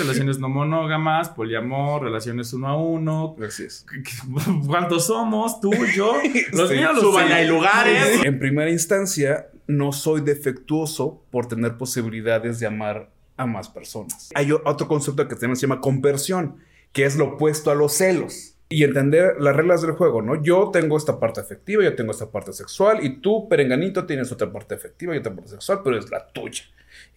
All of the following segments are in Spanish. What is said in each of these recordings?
relaciones no monógamas, poliamor, relaciones uno a uno. Gracias. ¿Cuántos somos? Tú, yo. Los Sí. míos los Suban hay lugares. En primera instancia, no soy defectuoso por tener posibilidades de amar a más personas. Hay otro concepto que también se llama conversión, que es lo opuesto a los celos. Y entender las reglas del juego, ¿no? Yo tengo esta parte afectiva, yo tengo esta parte sexual, y tú, perenganito, tienes otra parte afectiva y otra parte sexual, pero es la tuya.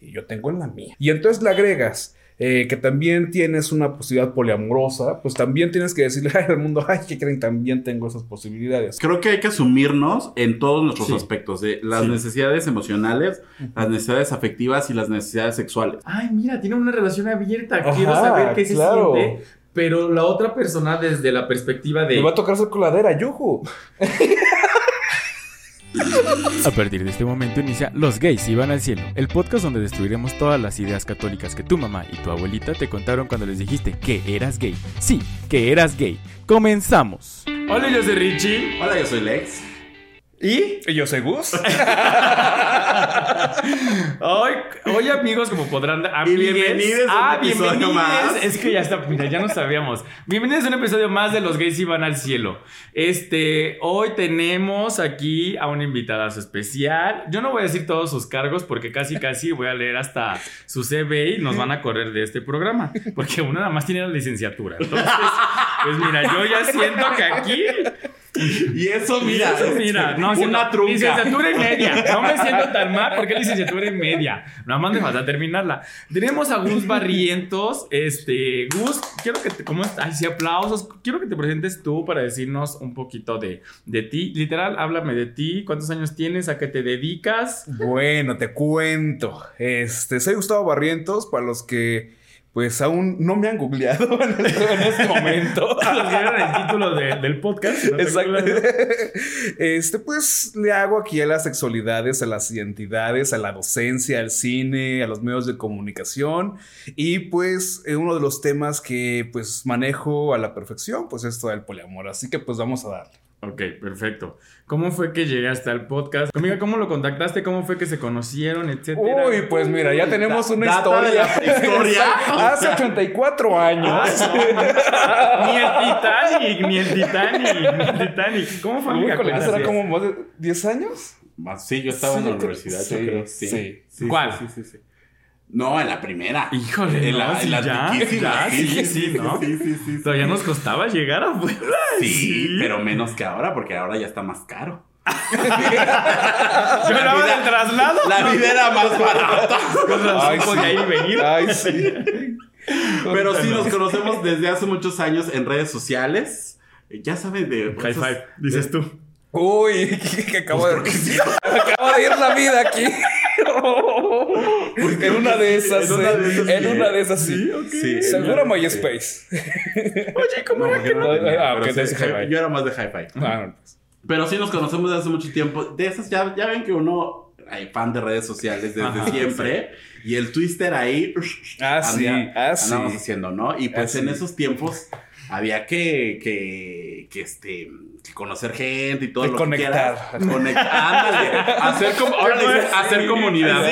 Y yo tengo la mía. Y entonces le agregas eh, que también tienes una posibilidad poliamorosa, pues también tienes que decirle al mundo, ay, que creen? También tengo esas posibilidades. Creo que hay que asumirnos en todos nuestros Sí. aspectos, de las Sí. necesidades emocionales, las necesidades afectivas y las necesidades sexuales. Ay, mira, tiene una relación abierta. Ajá, Quiero saber qué claro. se siente. Pero la otra persona desde la perspectiva de... Me va a tocar su coladera, yuju. A partir de este momento inicia Los gays iban al cielo, el podcast donde destruiremos todas las ideas católicas que tu mamá y tu abuelita te contaron cuando les dijiste que eras gay. Sí, que eras gay. Comenzamos. Hola, yo soy Richie. Hola, yo soy Lex. ¿Y? Y yo soy Gus. Hoy, hoy amigos, como podrán... Y bienvenidos a un ah, episodio bienvenidos. más. Es que ya está, mira, ya no sabíamos. Bienvenidos a un episodio más de Los gays iban al cielo. Este, hoy tenemos aquí a una invitada especial. Yo no voy a decir todos sus cargos porque casi casi voy a leer hasta su CV y nos van a correr de este programa. Porque uno nada más tiene la licenciatura. Entonces, pues mira, yo ya siento que aquí Y eso, mira, eso, mira, no, una trunca. Licenciatura y media. No me siento tan mal porque licenciatura y media. Nada más me falta terminarla. Tenemos a Gus Barrientos. Este, Gus, quiero que te, ¿cómo estás? Ay, sí, aplausos. Quiero que te presentes tú para decirnos un poquito de, de ti. Literal, háblame de ti. ¿Cuántos años tienes? ¿A qué te dedicas? Bueno, te cuento. Este, soy Gustavo Barrientos, para los que pues aún no me han googleado en este, en este momento. El título de- del podcast. ¿no Exacto. Este, pues le hago aquí a las sexualidades, a las identidades, a la docencia, al cine, a los medios de comunicación. Y pues uno de los temas que pues manejo a la perfección, pues esto del poliamor. Así que pues vamos a darle. Ok, perfecto. ¿Cómo fue que llegaste al podcast? Amiga, ¿cómo lo contactaste? ¿Cómo fue que se conocieron, etcétera? Uy, pues mira, ya tenemos una historia. la prehistoria. Hace 84 años. Ni el Titanic, ni el Titanic, ni el Titanic. ¿Cómo fue Cuéntame. será como más de 10 años? Sí, yo estaba en la universidad, sí, yo creo. Sí. sí. ¿Cuál? Sí, sí, sí. No, en la primera. Híjole, En no, la, sí, en la ya, ya, sí, sí, ¿no? Sí, sí, sí. sí. Todavía nos costaba llegar afuera. Sí, pero menos que ahora, porque ahora ya está más caro. Yo hablaba del traslado. La vida era más barata. Con razón Ay, sí. podía ir y venir. Ay, sí. Pero sí, nos conocemos desde hace muchos años en redes sociales. Eh, Ya saben de... High esos- five, dices tú. Uy, que, acabo de. acabo de ir la vida aquí. En una de esas, En una eh, de esas, en sí. una de esas sí. Sí, Seguro sí. MySpace. Oye, ¿cómo No, era porque que no Ah, ok, sí. Yo era más de hi-fi. Ah, no, pues. Pero sí nos conocemos desde hace mucho tiempo. De esas ya, ya ven que uno hay fan de redes sociales desde Ajá, siempre. Y el twister ahí. Ah, sí, ah, sí. Andamos haciendo, ¿no? Y pues Ah, en sí. esos tiempos había que, que, que este, que conocer gente y todo Que lo conectar. que quieras. Conectar. Ándale. Hacer como, ahora le dicen hacer comunidad.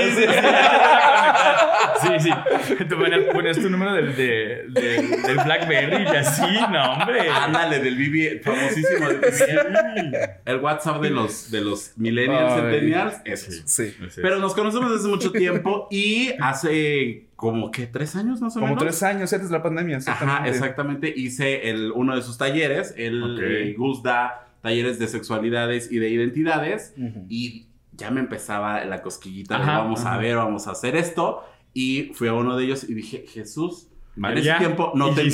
Sí, sí. Te ponías, ponías tu número del, de- del, del Blackberry y así, no, hombre. Ándale, del BB, famosísimo del BB. El WhatsApp de los, de los millennials, Ay. centennials, eso. Sí. Pero nos conocemos desde mucho tiempo y hace como que tres años más o Como menos. tres años antes de la pandemia. Ajá, exactamente. Hice el, uno de sus talleres. El Ok. eh, Gus da talleres de sexualidades y de identidades. Y ya me empezaba la cosquillita de Ajá, vamos a ver, vamos a hacer esto. Y fui a uno de ellos y dije, Jesús. En ese tiempo no te-.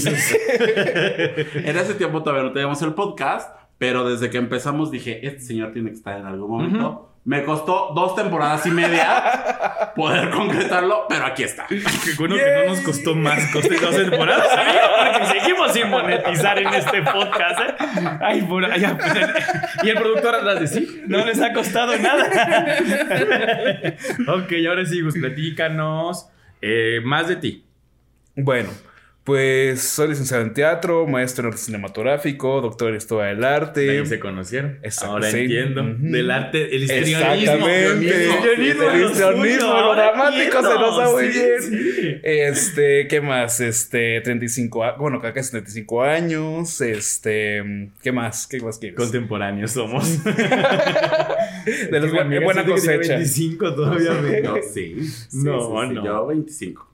En ese tiempo todavía no teníamos el podcast, pero desde que empezamos dije, este señor tiene que estar en algún momento. Me costó dos temporadas y media poder concretarlo, pero aquí está. Qué bueno que no nos costó más costó dos temporadas, amigo, porque seguimos sin monetizar en este podcast. ¿eh? Ay, por pues, y el productor atrás de sí, no les ha costado nada. ok, ahora sí, Gus, platícanos eh, más de ti. Bueno, Pues soy licenciado en teatro, maestro en arte cinematográfico, doctor en historia del De arte. ahí se conocieron. Exacto, Ahora sí. entiendo. Del arte, el histrionismo. Exactamente. El histrionismo, El lo dramático se nos da muy bien. Sí. Este, ¿qué más? Este, 35, a- bueno, acá es 35 años. Este, ¿qué más? ¿Qué más quieres? Contemporáneos somos. De los buena cosecha. 25 todavía. sí. No, sí, sí, no. Yo 25.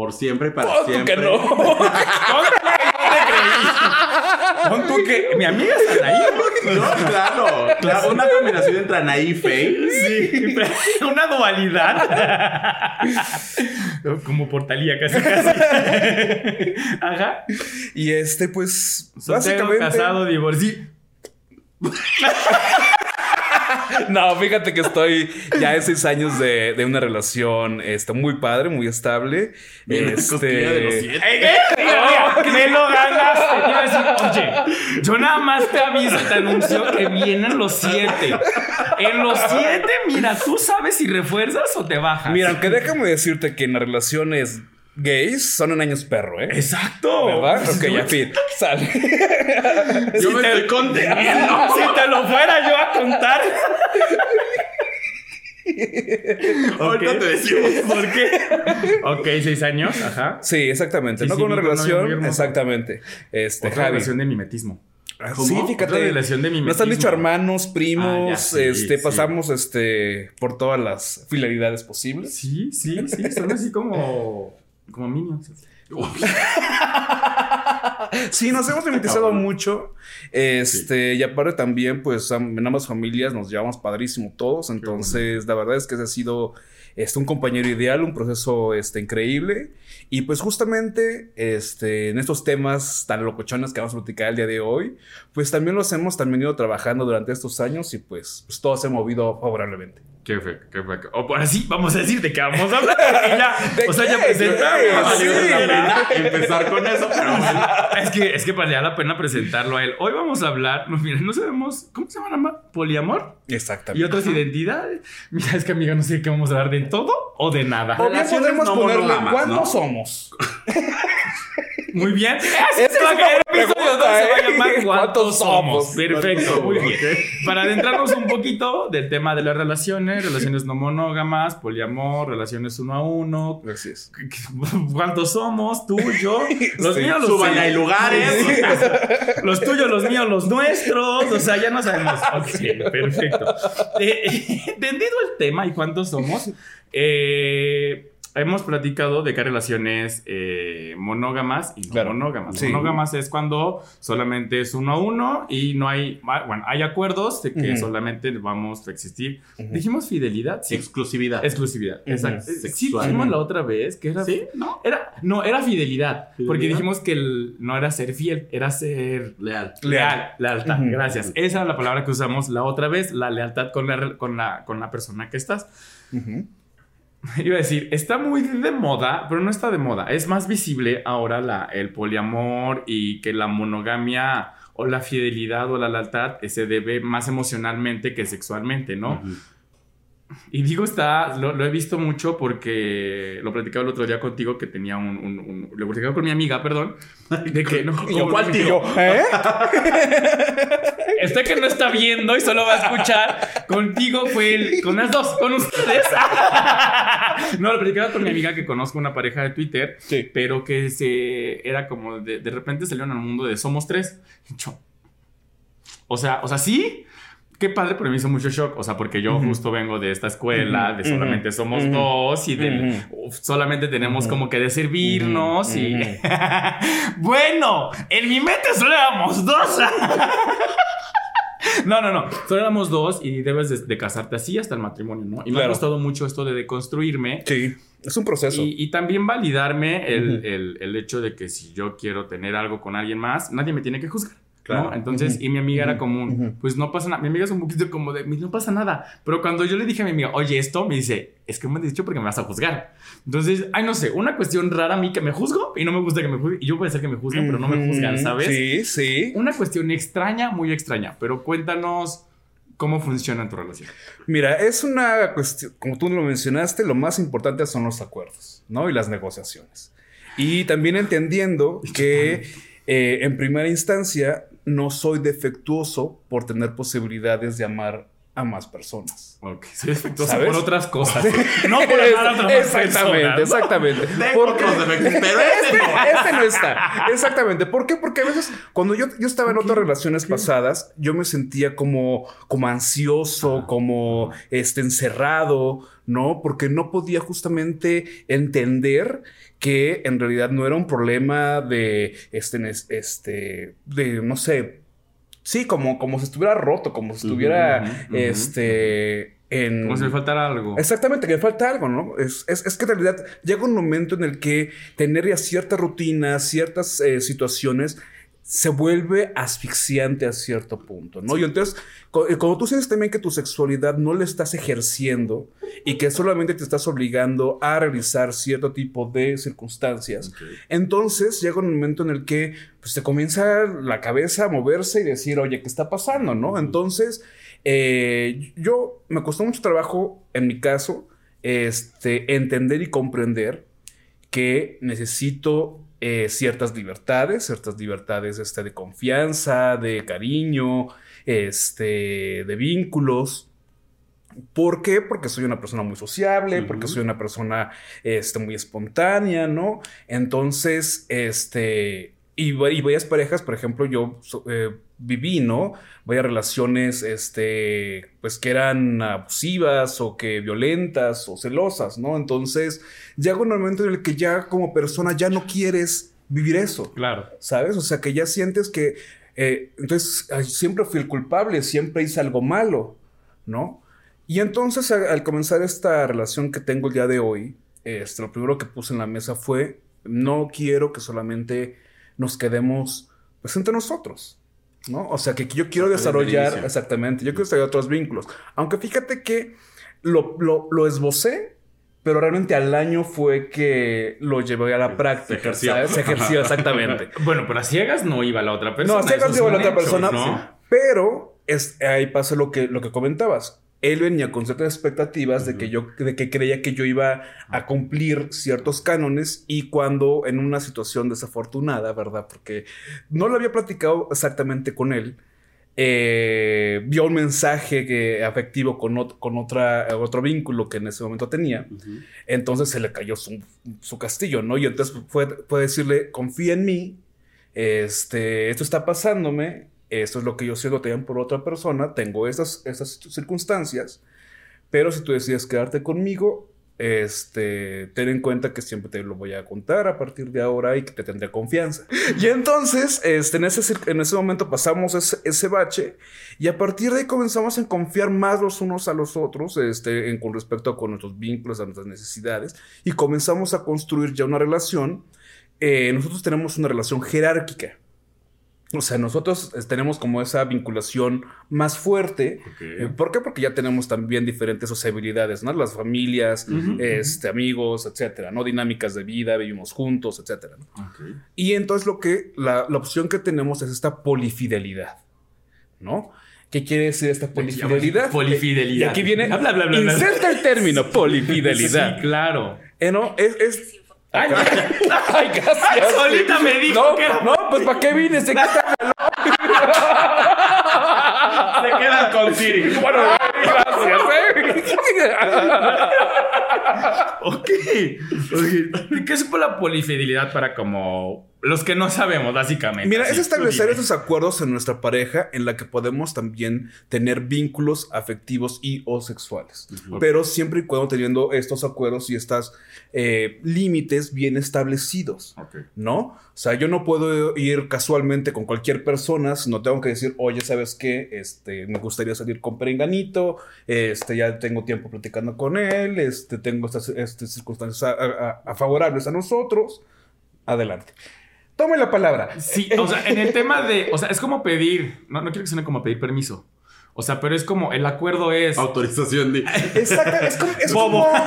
Por siempre y para Pon tú siempre. que no. Pon tú que mi amiga está ahí. No, claro, claro. Una combinación entre Anaí y Faye. Sí, una dualidad. Como portalía casi casi. Ajá. Y este, pues, Soltero, básicamente. casado, divorciado. No, fíjate que estoy ya en seis años de, de una relación este, muy padre, muy estable. Bien, cosquilla de los Este. siete. ¡Ey, qué! Mira, mira, me lo ganaste. Te iba a decir, oye, yo nada más te aviso, te anuncio que vienen los siete. En los siete, mira, tú sabes si refuerzas o te bajas. Mira, aunque déjame decirte que en las relaciones gays son en años perro, ¿eh? Exacto. ¿Verdad? Ok, ya fin. Sale. Yo me estoy conteniendo. Si te lo fuera yo a contar. Ahorita Ok. te decimos. ¿Por qué? Ok, seis años, ajá. Sí, exactamente. Sí, no sí, con una relación. Exactamente. Este, Otra Javi. relación de mimetismo. Ah, ¿Cómo? Sí, Otra fíjate. relación de Nos han mimetismo. dicho hermanos, primos, Ah, ya, sí, este, sí. pasamos este por todas las fidelidades posibles. Sí, sí, sí, son así como. Como minions. Sí, nos hemos mimetizado mucho. Este, y aparte también, pues, en ambas familias nos llevamos padrísimo todos. Entonces, la verdad es que ese ha sido este, un compañero ideal, un proceso este, increíble. Y pues justamente este, en estos temas tan locochones que vamos a platicar el día de hoy, pues también los hemos también ido trabajando durante estos años y pues, pues todo se ha movido favorablemente. ¿Qué fue? ¿Qué fue? O por así, vamos a decir de qué vamos a hablar. ya, ¿De o sea, ya presentamos. Sí. empezar con eso, pero bueno. Es que, es que valía la pena presentarlo a él. Hoy vamos a hablar, no, mira, no sabemos, ¿cómo se llama? ¿Poliamor? Y Exactamente. otras identidades. Mira, es que amiga, no sé de qué vamos a hablar, ¿de todo o de nada? O bien Relaciones podemos no ponerle monógamas, cuántos ¿no? somos. Muy bien. Esa Ese es va a una caer buena episodio pregunta, dos, se va a llamar ¿Cuántos ¿Cuántos somos? somos? Perfecto, muy bien. Para adentrarnos un poquito del tema de las relaciones, relaciones no monógamas, poliamor, relaciones uno a uno. Gracias. ¿Cuántos somos? Tú, yo, los Sí. míos, los Suban hay lugares. Los tuyos, los míos, los nuestros. O sea, ya no sabemos. Ok, perfecto. Eh, entendido el tema y cuántos somos, eh, hemos platicado de qué relaciones eh, monógamas y no Claro. monógamas. Sí. Monógamas es cuando solamente es uno a uno y no hay, bueno, hay acuerdos de que Ujú. solamente vamos a existir. Ujú. Dijimos fidelidad, sí. Exclusividad. Exclusividad, Ujú. exacto. Sí, dijimos la otra vez que era ¿Sí? ¿No? era, no, era fidelidad, Porque ¿Fidelidad? dijimos que el- no era ser fiel, era ser Leal. leal. Lealtad, gracias. Esa era la palabra que usamos la otra vez, la lealtad con la, con la, con la persona que estás. Iba a decir, está muy de moda, pero no está de moda. Es más visible ahora la, el poliamor y que la monogamia o la fidelidad o la lealtad eh, se debe más emocionalmente que sexualmente, ¿no? Y digo, está, lo, lo he visto mucho porque lo platicaba el otro día contigo que tenía un, un, un- lo platicaba con mi amiga, perdón, de que no, Y. ¿cuál tío? ¿eh? Este que no está viendo y solo va a escuchar, contigo fue el, con las dos, con ustedes. no, lo platicaba con mi amiga que conozco una pareja de Twitter, Sí. pero que se, era como de, de repente salieron al mundo de somos tres. Yo, o sea, o sea, sí. Qué padre, pero me hizo mucho shock. O sea, porque yo justo vengo de esta escuela, de solamente somos dos y uf, solamente tenemos como que de servirnos y. Bueno, en mi mente solo éramos dos. No, no, no. Solo éramos dos y debes de, de casarte así hasta el matrimonio, ¿no? Y me ha costado mucho esto de deconstruirme Sí, es un proceso. y, y también validarme el, el- el hecho de que si yo quiero tener algo con alguien más, nadie me tiene que juzgar. ¿No? Claro. Entonces, Ujú. y mi amiga era Ujú. como, un, Ujú. pues no pasa nada. Mi amiga es un poquito como de, no pasa nada. Pero cuando yo le dije a mi amiga, oye, esto, me dice, es que me has dicho porque me vas a juzgar. Entonces, ay, no sé, una cuestión rara a mí que me juzgo y no me gusta que me juzguen. Y yo puede ser que me juzguen, pero no me juzgan. ¿sabes? Sí, sí. Una cuestión extraña, muy extraña. Pero cuéntanos cómo funciona tu relación. Mira, es una cuestión, como tú lo mencionaste, lo más importante son los acuerdos, ¿no? Y las negociaciones. Y también entendiendo que eh, en primera instancia no soy defectuoso por tener posibilidades de amar a más personas. Ok, soy defectuoso ¿Sabes? por otras cosas. No por amar a otras exactamente, personas. exactamente. Porque- otros defectos, pero este no. este no está. Exactamente. ¿Por qué? Porque a veces cuando yo, yo estaba en otras relaciones pasadas, yo me sentía como, como ansioso, como este, encerrado, ¿no? Porque no podía justamente entender que en realidad no era un problema de, este, este, de, no sé, sí, como, como si estuviera roto, como si estuviera, este, en... Como si me faltara algo. Exactamente, que le falta algo, ¿no? Es, es- es que en realidad llega un momento en el que tener ya cierta rutina, ciertas eh, situaciones, se vuelve asfixiante a cierto punto, ¿no? Y entonces, eh, cuando tú sientes también que tu sexualidad no la estás ejerciendo y que solamente te estás obligando a realizar cierto tipo de circunstancias, entonces llega un momento en el que pues, te comienza la cabeza a moverse y decir, oye, ¿qué está pasando? ¿No? Entonces, eh, yo me costó mucho trabajo, en mi caso, este, entender y comprender que necesito eh, ciertas libertades, ciertas libertades este, de confianza, de cariño, este, de vínculos. ¿Por qué? Porque soy una persona muy sociable, porque soy una persona este, muy espontánea, ¿no? Entonces, este, y, va- y varias parejas, por ejemplo, yo eh, viví, ¿no? Varias relaciones, este, pues que eran abusivas o que violentas o celosas, ¿no? Entonces, llega un momento en el que ya como persona ya no quieres vivir eso. Claro. ¿sabes? O sea, que ya sientes que, eh, entonces, siempre fui el culpable, siempre hice algo malo, ¿no? Y entonces, a- al comenzar esta relación que tengo el día de hoy, este, lo primero que puse en la mesa fue, no quiero que solamente nos quedemos, pues, entre nosotros, ¿no? O sea, que yo quiero desarrollar, exactamente, yo quiero desarrollar otros vínculos. Aunque fíjate que lo, lo, lo esbocé, pero realmente al año fue que lo llevé a la Se práctica, ejerció. ¿sabes? Se ejerció, exactamente. Bueno, pero a ciegas no iba la otra persona. No, se esos cambió la otra persona, ¿no? pero es, ahí pasa lo que, lo que comentabas. Él venía con ciertas expectativas de que yo, de que creía que yo iba a cumplir ciertos cánones y cuando en una situación desafortunada, ¿verdad? Porque no lo había platicado exactamente con él, eh, vio un mensaje que, afectivo con, ot- con otra, otro vínculo que en ese momento tenía. Entonces se le cayó su, su castillo, ¿no? Y entonces fue, fue decirle, confía en mí, este, esto está pasándome, esto es lo que yo siento también por otra persona, tengo estas, estas circunstancias, pero si tú decides quedarte conmigo, este, ten en cuenta que siempre te lo voy a contar a partir de ahora y que te tendré confianza. Y entonces, este, en, ese, en ese momento pasamos ese, ese bache y a partir de ahí comenzamos a confiar más los unos a los otros, este, en, con respecto a con nuestros vínculos, a nuestras necesidades y comenzamos a construir ya una relación. Eh, nosotros tenemos una relación jerárquica. O sea, nosotros eh, tenemos como esa vinculación más fuerte. Eh, ¿Por qué? Porque ya tenemos también diferentes sociabilidades, ¿no? Las familias, este, amigos, etcétera, ¿no? Dinámicas de vida, vivimos juntos, etcétera. Y entonces lo que, la, la opción que tenemos es esta polifidelidad, ¿no? ¿Qué quiere decir esta polifidelidad? Polifidelidad. Y aquí viene, Bla, bla, bla, bla. inserta el término polifidelidad. Sí, claro. Eh, ¿no? Es, es- Ay, Ay, gracias. solita me dijo no, que era- No, pues ¿para qué vine? Se quita- Se quedan con Siri. Bueno, gracias, ¿eh? Ok. Ok. ¿Qué supo la polifidelidad para como los que no sabemos, básicamente? Mira, Así, es establecer esos acuerdos en nuestra pareja en la que podemos también tener vínculos afectivos y o sexuales. Pero siempre y cuando teniendo estos acuerdos y estos límites bien establecidos, Ok. ¿no? O sea, yo no puedo ir casualmente con cualquier persona, sino tengo que decir, oye, ¿sabes qué? Este, me gustaría salir con Perenganito, este, ya tengo tiempo platicando con él, este, tengo estas, estas circunstancias a- a- a- favorables a nosotros. Adelante. Tome la palabra. Sí, o sea, en el tema de. O sea, es como pedir. No, no quiero que suene como pedir permiso. O sea, pero es como el acuerdo es. Autorización de. Exacto, es como... Es Bobo. como-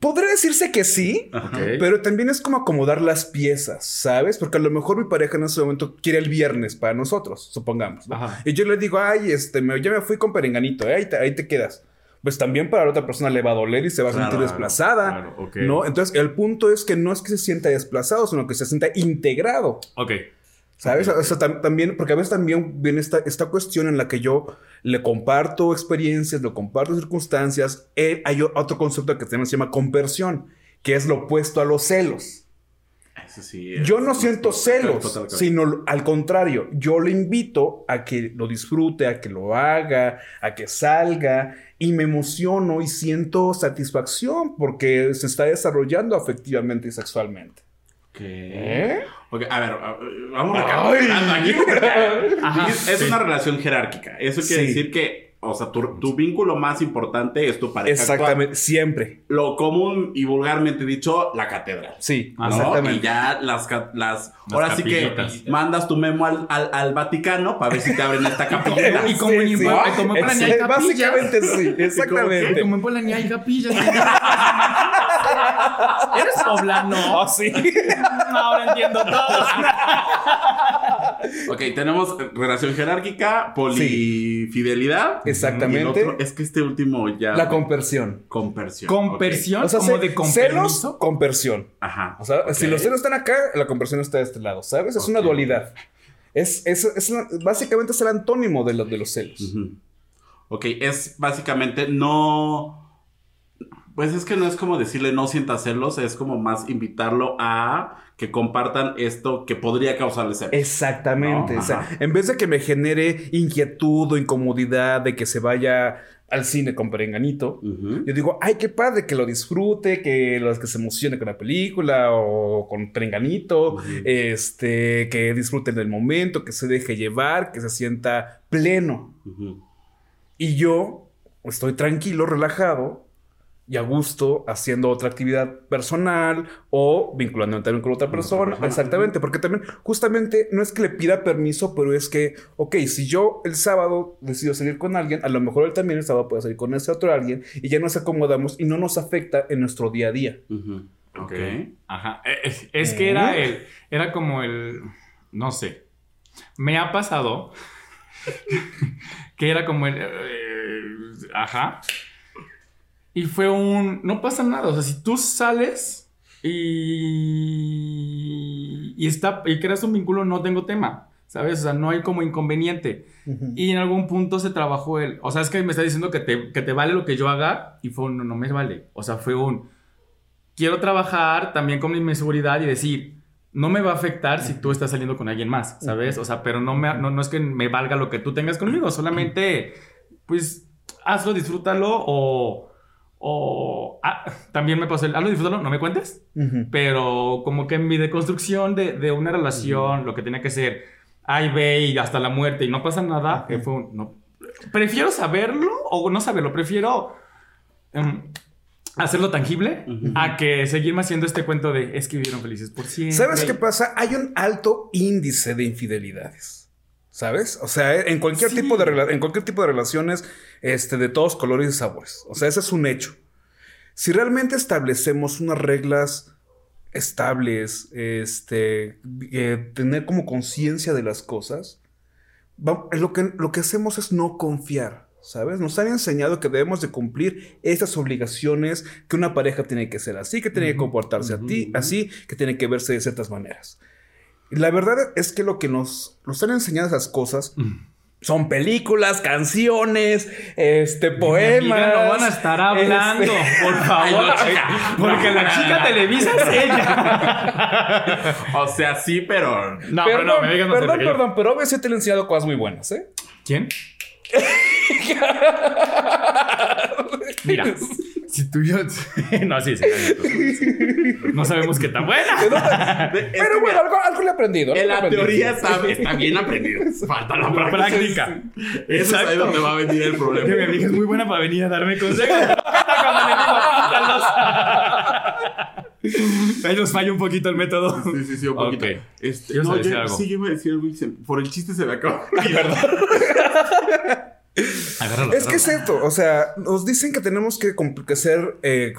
Podría decirse que sí, pero también es como acomodar las piezas, ¿sabes? Porque a lo mejor mi pareja en ese momento quiere el viernes para nosotros, supongamos. ¿no? Ajá. Y yo le digo, ay, este, me, ya me fui con Perenganito, ¿eh? ahí, te, ahí te quedas. Pues también para la otra persona le va a doler y se va a Claro, sentir desplazada. claro, ok. ¿no? Entonces, el punto es que no es que se sienta desplazado, sino que se sienta integrado. Ok. ¿Sabes? O sea, tam- también, porque a veces también viene esta, esta cuestión en la que yo le comparto experiencias, le comparto circunstancias. Eh, hay otro concepto que también se llama conversión, que es lo opuesto a los celos. Eso sí. es- Yo no siento celos, total, total. sino al contrario, yo le invito a que lo disfrute, a que lo haga, a que salga y me emociono y siento satisfacción porque se está desarrollando afectivamente y sexualmente. Ok. ¿Eh? Ok, a ver, vamos. Ay. Aquí, porque- Ajá, es es sí. una relación jerárquica. Eso quiere Sí. decir que, o sea, tu, tu vínculo más importante es tu pareja. Exactamente, siempre. Lo común y vulgarmente dicho, la catedral. Sí, ¿no? exactamente. Y ya las, las, Las ahora sí que mandas tu memo al, al, al Vaticano para ver si te abren esta capillita. Y como en- Sí, sí. como en Polonia hay Ex- capillas. Básicamente sí, Y exactamente. como en Polonia hay capillas. ¿Eres poblano? Ah, sí. Ahora entiendo todo. Ok, tenemos relación jerárquica, polifidelidad. Exactamente. Y el otro- es que este último ya. La conversión. Compersión. Conversión, O sea, como ce- de celos. Ok. Ajá. O sea, si los celos están acá, la conversión está de este lado, ¿sabes? Es una dualidad. Es, es, es una- básicamente es el antónimo de, lo- de los celos. Ujú. Ok, es básicamente no. Pues es que no es como decirle no sienta celos, es como más invitarlo a que compartan esto que podría causarle celos. Exactamente. No, o sea, en vez de que me genere inquietud o incomodidad de que se vaya al cine con perenganito, yo digo, ay, qué padre, que lo disfrute, que los que se emocione con la película o con perenganito, este, que disfruten del momento, que se deje llevar, que se sienta pleno. Y yo estoy tranquilo, relajado y a gusto haciendo otra actividad personal o vinculándome también con otra persona. persona. Exactamente, porque también justamente no es que le pida permiso, pero es que, ok, si yo el sábado decido salir con alguien, a lo mejor él también el sábado puede salir con ese otro alguien y ya nos acomodamos y no nos afecta en nuestro día a día. Ujú. Ok. Ajá. Eh, Es, es que era el. Era como el. No sé. Me ha pasado. que era como el. eh, ajá. Y fue un. No pasa nada. O sea, si tú sales y. Y está. Y creas un vínculo, no tengo tema. ¿Sabes? O sea, no hay como inconveniente. Y en algún punto se trabajó el. O sea, es que me está diciendo que te, que te vale lo que yo haga. Y fue un. No, no me vale. O sea, fue un. Quiero trabajar también con mi seguridad y decir. No me va a afectar si tú estás saliendo con alguien más, ¿sabes? O sea, pero no, me, no, no es que me valga lo que tú tengas conmigo. Solamente, pues, hazlo, disfrútalo o. O. ah, también me pasó el. Hazlo, disfrútalo, no me cuentes. Pero como que en mi deconstrucción de, de una relación, lo que tenía que ser ay, ve y hasta la muerte y no pasa nada, que fue un, no. Prefiero saberlo o no saberlo, prefiero em, hacerlo tangible a que seguirme haciendo este cuento de es que vivieron felices por siempre. ¿Sabes qué pasa? Hay un alto índice de infidelidades. ¿Sabes? O sea, en cualquier, Sí. tipo de en cualquier tipo de relaciones este, de todos colores y sabores. O sea, ese es un hecho. Si realmente establecemos unas reglas estables, este, eh, tener como conciencia de las cosas, va- lo, que, lo que hacemos es no confiar. ¿Sabes? Nos han enseñado que debemos de cumplir esas obligaciones, que una pareja tiene que ser así, que tiene que comportarse a ti, así, que tiene que verse de ciertas maneras. Y la verdad es que lo que nos, nos han enseñado esas cosas Mm. Son películas, canciones, este, poemas. amiga no van a estar hablando, este- por favor. Porque la chica Televisa es ella. O sea, sí, pero. No, pero perdón, no, me digas perdón, pero obvio sí te he enseñado cosas muy buenas, ¿eh? ¿Quién? Mira, si tú y yo. no, sí, sí. No, no sabemos qué tan buena. Pero bueno, algo, algo le he aprendido. En la aprendido. teoría está, está bien aprendido. Falta la La práctica. práctica. Eso es ahí Exacto. donde va a venir el Que mi problema. amiga es muy buena para venir a darme consejos. Ahí nos falla un poquito el método. Sí, sí, sí, un poquito. Este, ¿Ibas a no, yo, algo? sí, yo iba a decir algo por el chiste se me acabó. Agárralo. Es que es cierto, o sea, nos dicen que tenemos que, que ser eh,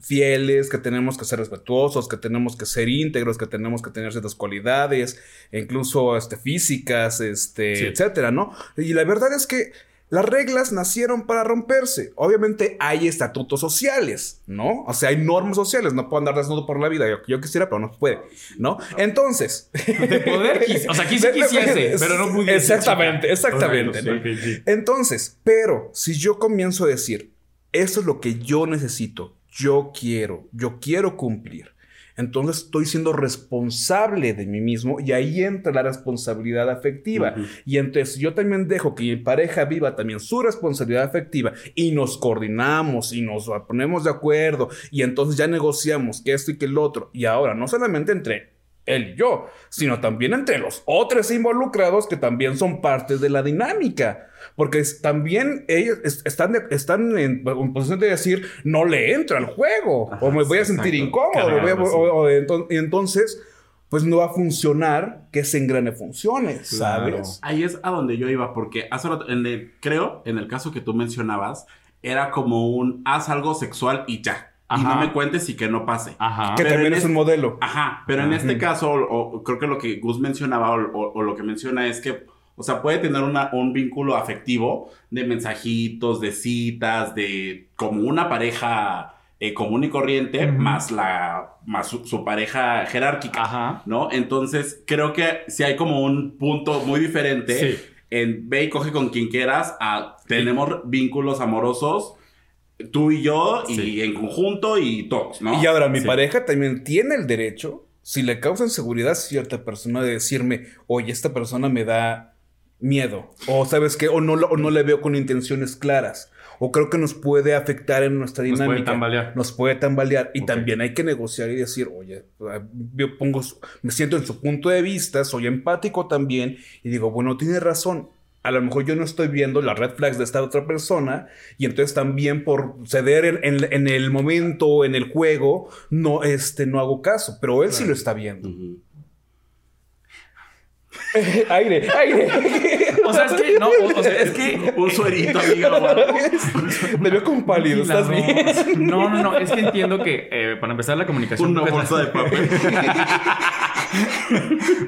fieles, que tenemos que ser respetuosos, que tenemos que ser íntegros, que tenemos que tener ciertas cualidades, incluso este, físicas, este, Sí. etcétera, ¿no? Y la verdad es que Las reglas nacieron para romperse. Obviamente hay estatutos sociales, ¿no? O sea, hay normas sociales. No puedo andar desnudo por la vida. Yo, yo quisiera, pero no puede, ¿no? Entonces. De poder, o sea, aquí sí quisiese, pero no pudiese. Exactamente, exactamente. Entonces, pero si yo comienzo a decir, esto es lo que yo necesito, yo quiero, yo quiero cumplir. Entonces estoy siendo responsable de mí mismo y ahí entra la responsabilidad afectiva. Y entonces yo también dejo que mi pareja viva también su responsabilidad afectiva y nos coordinamos y nos ponemos de acuerdo y entonces ya negociamos que esto y que el otro. Y ahora no solamente entre él y yo, sino también entre los otros involucrados que también son parte de la dinámica. Porque es- también ellos es- están, de- están en, en posición de decir, no le entro al juego, Ajá, o me voy a sentir exacto. incómodo, o voy a- Cargado, sí. o- o enton- y entonces, pues no va a funcionar que ese engrane funcione, ¿sabes? Ahí es a donde yo iba, porque hace rato, en el- creo, en el caso que tú mencionabas, era como un haz algo sexual y ya. Y no me cuentes y que no pase. Ajá. Que Pero también es un modelo. Ajá, pero en este caso, o, o creo que lo que Gus mencionaba, o, o- o lo que menciona es que, o sea, puede tener una- un vínculo afectivo de mensajitos, de citas, de como una pareja eh, común y corriente, más la más su, su pareja jerárquica, Ajá. ¿no? Entonces, creo que si hay como un punto muy diferente Sí. en ve y coge con quien quieras, a tenemos vínculos amorosos, tú y yo, y Sí. en conjunto y todos, ¿no? Y ahora mi Sí. pareja también tiene el derecho, si le causa inseguridad a cierta persona, de decirme, oye, esta persona me da miedo. O sabes qué, o no, o no le veo con intenciones claras. O creo que nos puede afectar en nuestra Nos dinámica. puede tambalear. Nos puede tambalear. Y Ok. también hay que negociar y decir, oye, yo pongo, su- me siento en su punto de vista, soy empático también. Y digo, bueno, tiene razón. A lo mejor yo no estoy viendo las red flags de esta otra persona. Y entonces también por ceder en, en- en el momento, en el juego, no, este, no hago caso. Pero él sí lo está viendo. Aire, aire. O sea, es que, no, o, o sea, es que. Un suerito, amigo. Me veo con pálido, ¿estás bien? No, no, no. Es que entiendo que eh, para empezar la comunicación. Una bolsa de papel.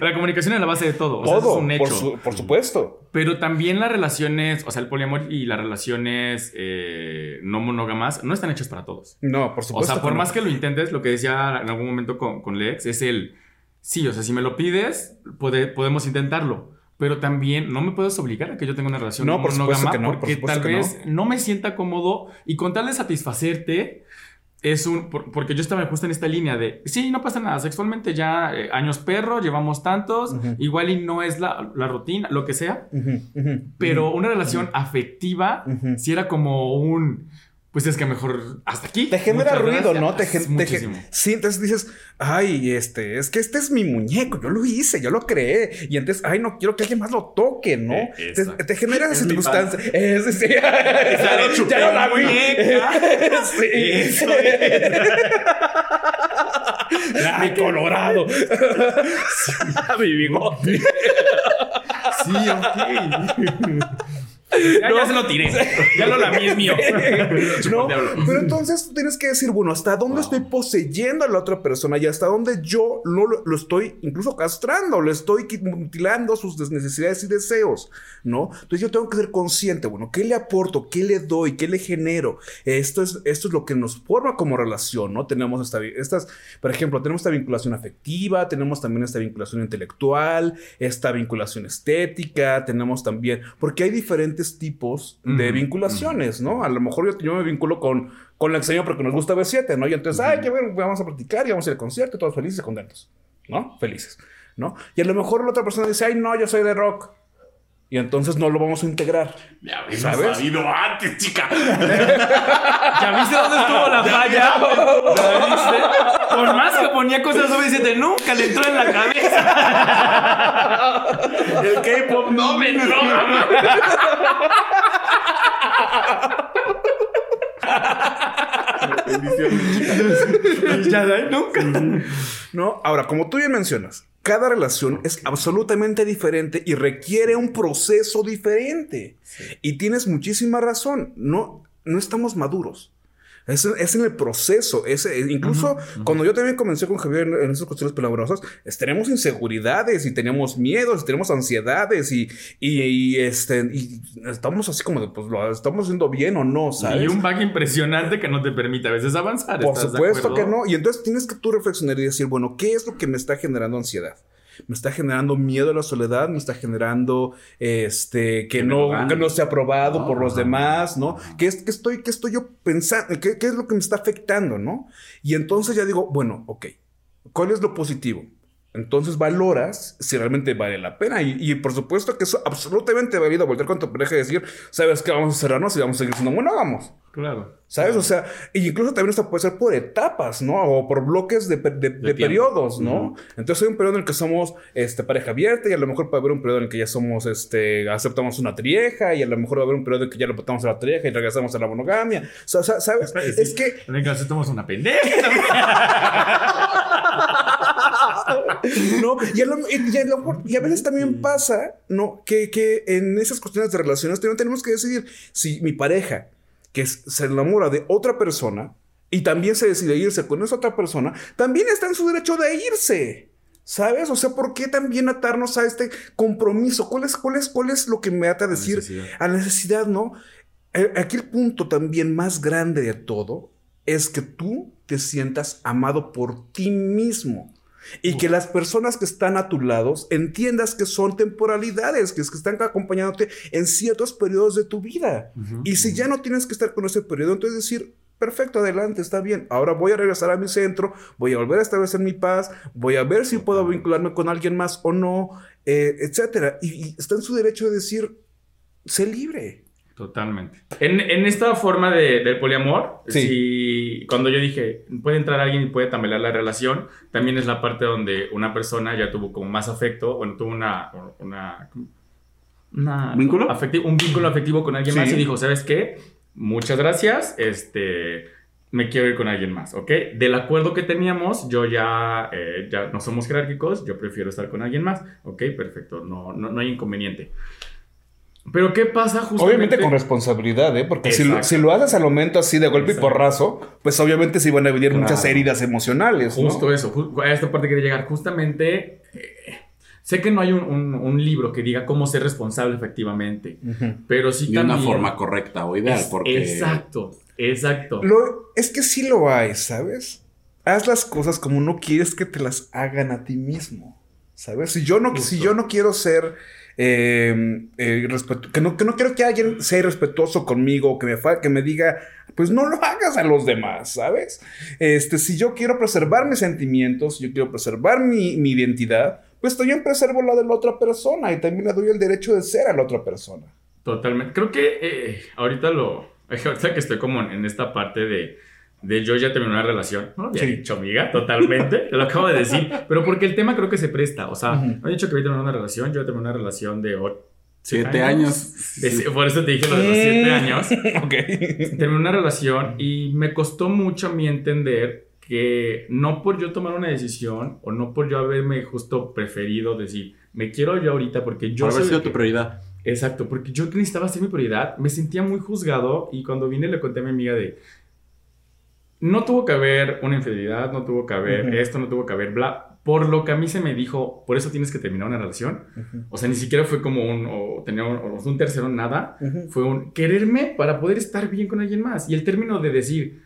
La comunicación es la base de todo. O sea, eso Todo, es un hecho. por, su- por supuesto. Pero también las relaciones, o sea, el poliamor y las relaciones eh, no monógamas no están hechas para todos. No, por O supuesto. sea, por no. más que lo intentes, lo que decía en algún momento con, con Lex es el, sí, o sea, si me lo pides, puede- podemos intentarlo. Pero también no me puedes obligar a que yo tenga una relación No, por monógama que no, por porque tal vez no. me sienta cómodo y con tal de satisfacerte es un por- porque yo estaba justo en esta línea de sí, no pasa nada, sexualmente ya eh, años perro, llevamos tantos, igual y no es la, la rutina, lo que sea, pero una relación afectiva si era como un pues es que mejor hasta aquí. Te genera Muchas ruido, gracias. ¿no? Te, gen- te gen- sí, entonces dices, ay, este, es que este es mi muñeco, yo lo hice, yo lo creé. Y entonces, ay, no quiero que alguien más lo toque, ¿no? Eh, te, genera esa Es circunstancia. Es, sí, lo chupé, ya no la vi. muñeca. sí. Eso mi colorado. mi bigote. Sí, ok. Ya, ya se lo tiré. Ya lo lamí, es mío. No, pero entonces tú tienes que decir, bueno, ¿hasta dónde estoy poseyendo a la otra persona y hasta dónde yo no lo, lo estoy incluso castrando, lo estoy mutilando sus des- necesidades y deseos, ¿no? Entonces yo tengo que ser consciente, bueno, ¿qué le aporto? ¿Qué le doy? ¿Qué le genero? Esto es, esto es lo que nos forma como relación, ¿no? Tenemos esta, estas, por ejemplo, tenemos esta vinculación afectiva, tenemos también esta vinculación intelectual, esta vinculación estética, tenemos también, porque hay diferentes tipos de vinculaciones, ¿no? A lo mejor yo, yo me vinculo con, con la extraño porque nos gusta B7, ¿no? Y entonces, ay, qué bueno, vamos a platicar y vamos a ir al concierto, todos felices y contentos, ¿no? Felices, ¿no? Y a lo mejor la otra persona dice, ay, no, yo soy de rock. Y entonces no lo vamos a integrar. Ya habíamos ¿Sabes? sabido antes, chica. ¿Ya viste dónde estuvo la falla? ¿Ya viste? Por más que ponía cosas suficientes, nunca le entró en la cabeza. El K-pop no me entró. Bendiciones. Ya de ahí nunca. ¿No? Ahora, como tú bien mencionas, cada relación es absolutamente diferente y requiere un proceso diferente. Y tienes muchísima razón. No, no estamos maduros. Es, es en el proceso. Es, eh, incluso cuando yo también comencé con Javier en, en esas cuestiones pelabrosas, es- tenemos inseguridades y tenemos miedos, y tenemos ansiedades y, y, y, este, y estamos así como de, pues lo estamos haciendo bien o no, ¿sabes? Y un bug impresionante que no te permite a veces avanzar. Por ¿estás de supuesto que no. Y entonces tienes que tú reflexionar y decir, bueno, ¿qué es lo que me está generando ansiedad? Me está generando miedo a la soledad, me está generando este que Que no, que no sea aprobado No, por los demás, ¿no? no. ¿Qué, es, qué estoy, ¿Qué estoy yo pensando? ¿Qué, ¿Qué es lo que me está afectando, no? Y entonces ya digo, bueno, ok, ¿cuál es lo positivo? Entonces valoras si realmente vale la pena. Y, y por supuesto que eso absolutamente válido volver con tu pareja y decir, ¿sabes qué? Vamos a cerrarnos y vamos a seguir siendo monógamos. Claro. ¿Sabes? O sea, e incluso también esto puede ser por etapas, ¿no? O por bloques de, de- periodos, ¿no? Entonces hay un periodo en el que somos este, pareja abierta y a lo mejor puede haber un periodo en el que ya somos, este, aceptamos una trieja y a lo mejor va a haber un periodo en que ya lo botamos a la trieja y regresamos a la monogamia. O sea, ¿sabes? Sí. Es que... En el caso somos una pendeja. no, y a, lo- y a lo- y a veces también pasa, ¿no? Que, que en esas cuestiones de relaciones también tenemos que decidir si mi pareja, que se enamora de otra persona y también se decide irse con esa otra persona, también está en su derecho de irse. ¿Sabes? O sea, ¿por qué también atarnos a este compromiso? ¿Cuál es, cuál es, cuál es lo que me ata a decir necesidad. a la necesidad, no? Eh, Aquí el punto también más grande de todo es que tú te sientas amado por ti mismo. Y que las personas que están a tu lado entiendas que son temporalidades, que, es que están acompañándote en ciertos periodos de tu vida. Y si ya no tienes que estar con ese periodo, entonces decir, perfecto, adelante, está bien. Ahora voy a regresar a mi centro, voy a volver a establecer mi paz, voy a ver si puedo vincularme con alguien más o no, eh, etcétera. Y, y está en su derecho de decir, sé libre. Totalmente. En, en esta forma de- del poliamor, Sí. si cuando yo dije, puede entrar alguien y puede tambalear la relación, también es la parte donde una persona ya tuvo como más afecto, bueno, tuvo una... una, una- ¿Vínculo? afecti- un vínculo afectivo con alguien Sí. más y dijo, ¿sabes qué? Muchas gracias, este, me quiero ir con alguien más, ¿ok? Del acuerdo que teníamos, yo ya, eh, ya no somos jerárquicos, yo prefiero estar con alguien más, ¿ok? Perfecto, no, no, no hay inconveniente. Pero ¿qué pasa justamente? Obviamente con responsabilidad, ¿eh? Porque si lo, Exacto. si lo haces al momento así de golpe Exacto. y porrazo, pues obviamente sí van a venir Claro. muchas heridas emocionales, ¿no? Justo eso, a esta parte quería llegar. Justamente, eh, sé que no hay un, un- un libro que diga cómo ser responsable efectivamente, pero sí de una también... forma correcta o ideal, Es- porque... Exacto, exacto. Lo- es que sí lo hay, ¿sabes? Haz las cosas como no quieres que te las hagan a ti mismo, ¿sabes? Si yo no, si yo no quiero ser... eh, eh, que, no, que no quiero que alguien sea irrespetuoso conmigo, que me, que me diga, pues no lo hagas a los demás, ¿sabes? Este, si yo quiero preservar mis sentimientos, yo quiero preservar mi, mi identidad, pues también preservo la de la otra persona y también le doy el derecho de ser a la otra persona. Totalmente. Creo que eh, ahorita lo. Ahorita que estoy como en esta parte de, de yo ya terminé una relación. No había Sí. dicho, amiga, totalmente. Te lo acabo de decir. Pero porque el tema creo que se presta. O sea, no he dicho que voy a terminar una relación. Yo terminé una relación de Siete años. De- por eso te dije lo de los siete años. ok. Terminé una relación y me costó mucho a mí entender que no por yo tomar una decisión o no por yo haberme justo preferido decir, me quiero yo ahorita porque yo Por haber sido tu prioridad. Exacto, porque yo necesitaba ser mi prioridad, me sentía muy juzgado y cuando vine le conté a mi amiga de, no tuvo que haber una infidelidad, no tuvo que haber esto, no tuvo que haber bla, por lo que a mí se me dijo, por eso tienes que terminar una relación. O sea, ni siquiera fue como un, o tenía un, o un tercero, nada. Fue un quererme para poder estar bien con alguien más. Y el término de decir,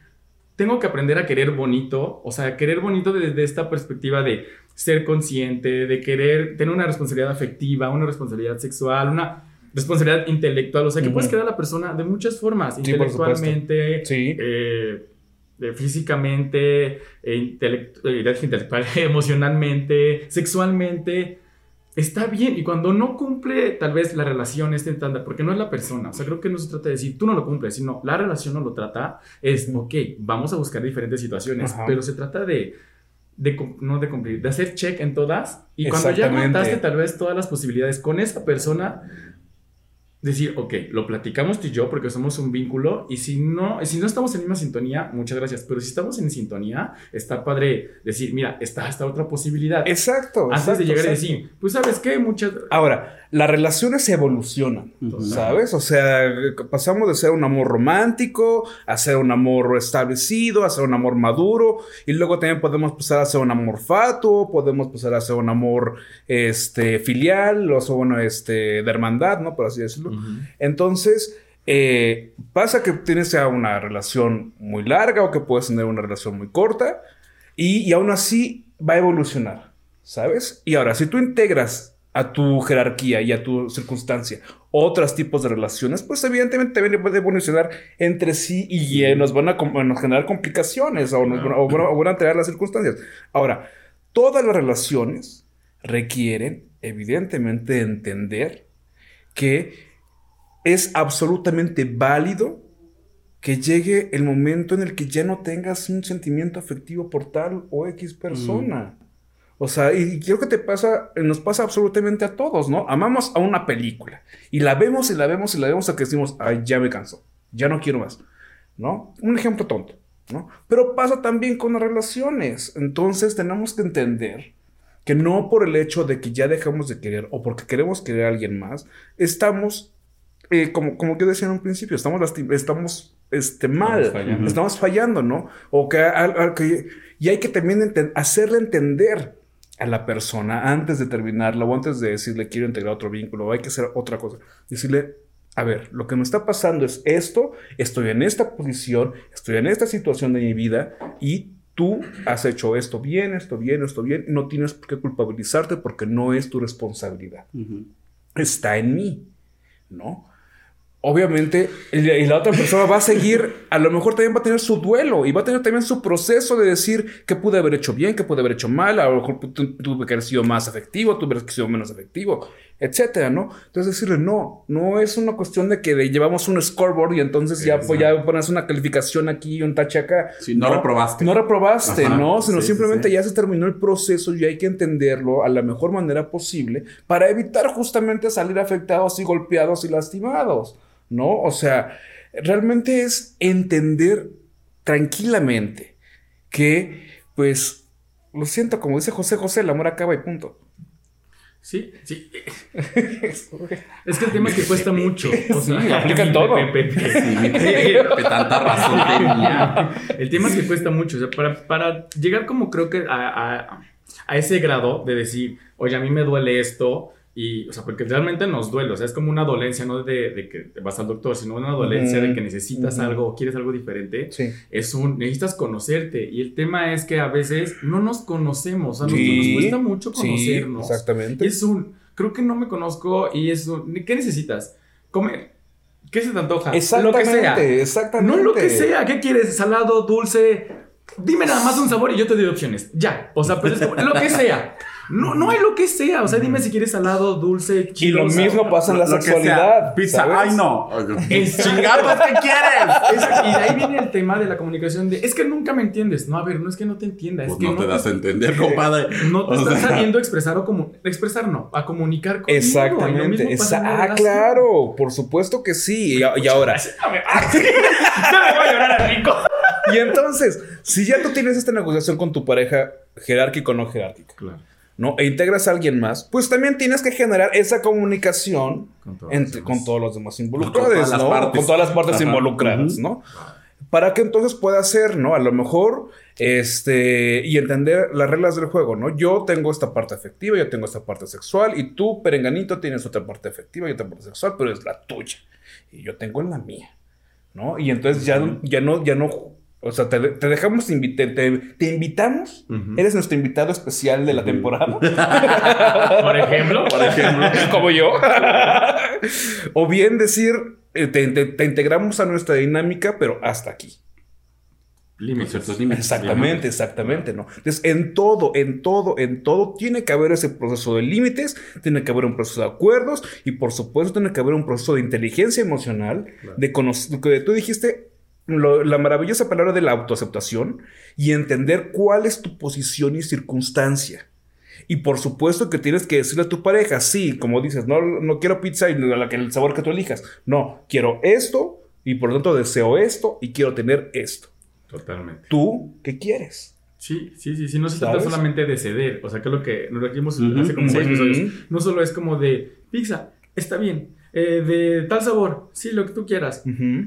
tengo que aprender a querer bonito, o sea, querer bonito desde esta perspectiva de ser consciente, de querer tener una responsabilidad afectiva, una responsabilidad sexual, una responsabilidad intelectual, o sea, que puedes querer a la persona de muchas formas, Sí, intelectualmente, Sí. eh, eh, físicamente, intelect- eh, intelectual, emocionalmente, sexualmente. Está bien, y cuando no cumple tal vez la relación este estándar, porque no es la persona, o sea, creo que no se trata de decir tú no lo cumples, sino la relación no lo trata, es, ok, vamos a buscar diferentes situaciones, Ajá. pero se trata de, no de cumplir, de hacer check en todas, y cuando ya agotaste tal vez todas las posibilidades con esa persona, decir, ok, lo platicamos tú y yo porque somos un vínculo y si no, si no estamos en misma sintonía, muchas gracias, pero si estamos en sintonía, está padre decir, mira, está esta otra posibilidad. Exacto. Antes exacto, de llegar exacto. y decir, pues sabes qué, muchas... Ahora, las relaciones evolucionan. ¿sabes? O sea, pasamos de ser un amor romántico a ser un amor establecido, a ser un amor maduro, y luego también podemos pasar a ser un amor fatuo, podemos pasar a ser un amor este, filial, o bueno, este, de hermandad, ¿no? Por así decirlo. Entonces, eh, pasa que tienes ya una relación muy larga o que puedes tener una relación muy corta y, y aún así va a evolucionar, ¿sabes? Y ahora, si tú integras a tu jerarquía y a tu circunstancia otros tipos de relaciones, pues evidentemente también puede evolucionar entre sí y eh, nos van a nos generar complicaciones o, nos, o o van a traer las circunstancias. Ahora, todas las relaciones requieren evidentemente entender que es absolutamente válido que llegue el momento en el que ya no tengas un sentimiento afectivo por tal o X persona. O sea, y creo que te pasa, nos pasa absolutamente a todos, ¿no? Amamos a una película y la vemos y la vemos y la vemos hasta que decimos, ay, ya me cansó, ya no quiero más, ¿no? Un ejemplo tonto, ¿no? Pero pasa también con las relaciones. Entonces tenemos que entender que no por el hecho de que ya dejamos de querer o porque queremos querer a alguien más, estamos, eh, como, como yo decía en un principio, estamos, estamos este, mal, Estamos fallando. estamos fallando, ¿no? O que, al- al que- y hay que también enten- hacerle entender a la persona antes de terminarla o antes de decirle quiero integrar otro vínculo o hay que hacer otra cosa. Decirle, a ver, lo que me está pasando es esto, estoy en esta posición, estoy en esta situación de mi vida y tú has hecho esto bien, esto bien, esto bien, no tienes por qué culpabilizarte porque no es tu responsabilidad. Ujú. Está en mí, ¿no? Obviamente, y la otra persona va a seguir, a lo mejor también va a tener su duelo y va a tener también su proceso de decir qué pude haber hecho bien, qué pude haber hecho mal, a lo mejor tu- tuve que haber sido más afectivo, tuve que haber sido menos afectivo, etcétera, ¿no? Entonces decirle, no, no es una cuestión de que de- llevamos un scoreboard y entonces ya, pues, ya pones una calificación aquí y un tache acá. Sí, no reprobaste. No reprobaste, Ajá, ¿no? Sino sí, simplemente sí. ya se terminó el proceso y hay que entenderlo a la mejor manera posible para evitar justamente salir afectados y golpeados y lastimados, ¿no? O sea, realmente es entender tranquilamente que, pues, lo siento, como dice José José, el amor acaba y punto. Sí, sí. Es que el tema es que cuesta mucho. O sea, Sí, aplica en todo. Sí, tanta razón tenía. El tema es que cuesta mucho. O sea, para, para llegar como creo que a, a- a ese grado de decir, oye, a mí me duele esto. Y, o sea, porque realmente nos duele. O sea, es como una dolencia, no de, de que vas al doctor, sino una dolencia Ujú, de que necesitas ujú. algo o quieres algo diferente. Sí. Es un, necesitas conocerte. Y el tema es que a veces no nos conocemos. O sea, nos- Sí, nos cuesta mucho sí, conocernos. exactamente. Y es un, creo que no me conozco y es un, ¿qué necesitas? Comer. ¿Qué se te antoja? Exactamente, Lo que sea. exactamente. No lo que sea. ¿Qué quieres? ¿Salado, dulce? Dime nada más un sabor y yo te doy opciones. Ya. O sea, pero es como, lo que sea. No, no hay lo que sea. O sea, dime si quieres salado, dulce, Y lo mismo pasa en la Lo que sexualidad. Pizza. ¿sabes? Ay, no. Es- Chingados, ¿qué quieres? Exacto, Y de ahí viene el tema de la comunicación de, es que nunca me entiendes. No, a ver, no es que no te entienda. Es Pues que no te das a entender, compadre. No te O estás sea, sabiendo expresar o como expresar no, a comunicar conmigo. Y lo Exactamente. mismo pasa Esa- en una ah, claro, por supuesto que sí. Y, y ahora, No me, no me voy a llorar a rico. y entonces, si ya tú tienes esta negociación con tu pareja jerárquica o no jerárquica, Claro. ¿No? E integras a alguien más, pues también tienes que generar esa comunicación Con todos entre, los con demás. todos los demás Con involucrados, las ¿no? Con todas las partes Ajá. involucradas. ¿no? Para que entonces pueda ser, ¿no? A lo mejor, este, y entender las reglas del juego, ¿no? Yo tengo esta parte afectiva, yo tengo esta parte sexual, y tú, perenganito, tienes otra parte afectiva y otra parte sexual, pero es la tuya. Y yo tengo la mía, ¿no? Y entonces ya, ya no, ya no, o sea, te, te dejamos, invi- te, invitamos, eres nuestro invitado especial de la temporada. Por ejemplo. Por ejemplo. como yo. o bien decir, eh, te, te- te integramos a nuestra dinámica, pero hasta aquí. Límites. ciertos límites. Exactamente, exactamente, ¿no? Entonces, en todo, en todo, en todo, tiene que haber ese proceso de límites, tiene que haber un proceso de acuerdos y, por supuesto, tiene que haber un proceso de inteligencia emocional, de conocer, que tú dijiste lo- la maravillosa palabra de la autoaceptación y entender cuál es tu posición y circunstancia. Y por supuesto que tienes que decirle a tu pareja, sí, como dices, no, no quiero pizza y la el sabor que tú elijas. No, quiero esto y por lo tanto deseo esto y quiero tener esto. Totalmente. ¿Tú qué quieres? Sí, sí, sí, sí. No se trata ¿Sabes? solamente de ceder. O sea, que es lo que nos dijimos Ujú, hace como seis episodios. No solo es como de pizza, está bien. Eh, de tal sabor, sí, lo que tú quieras.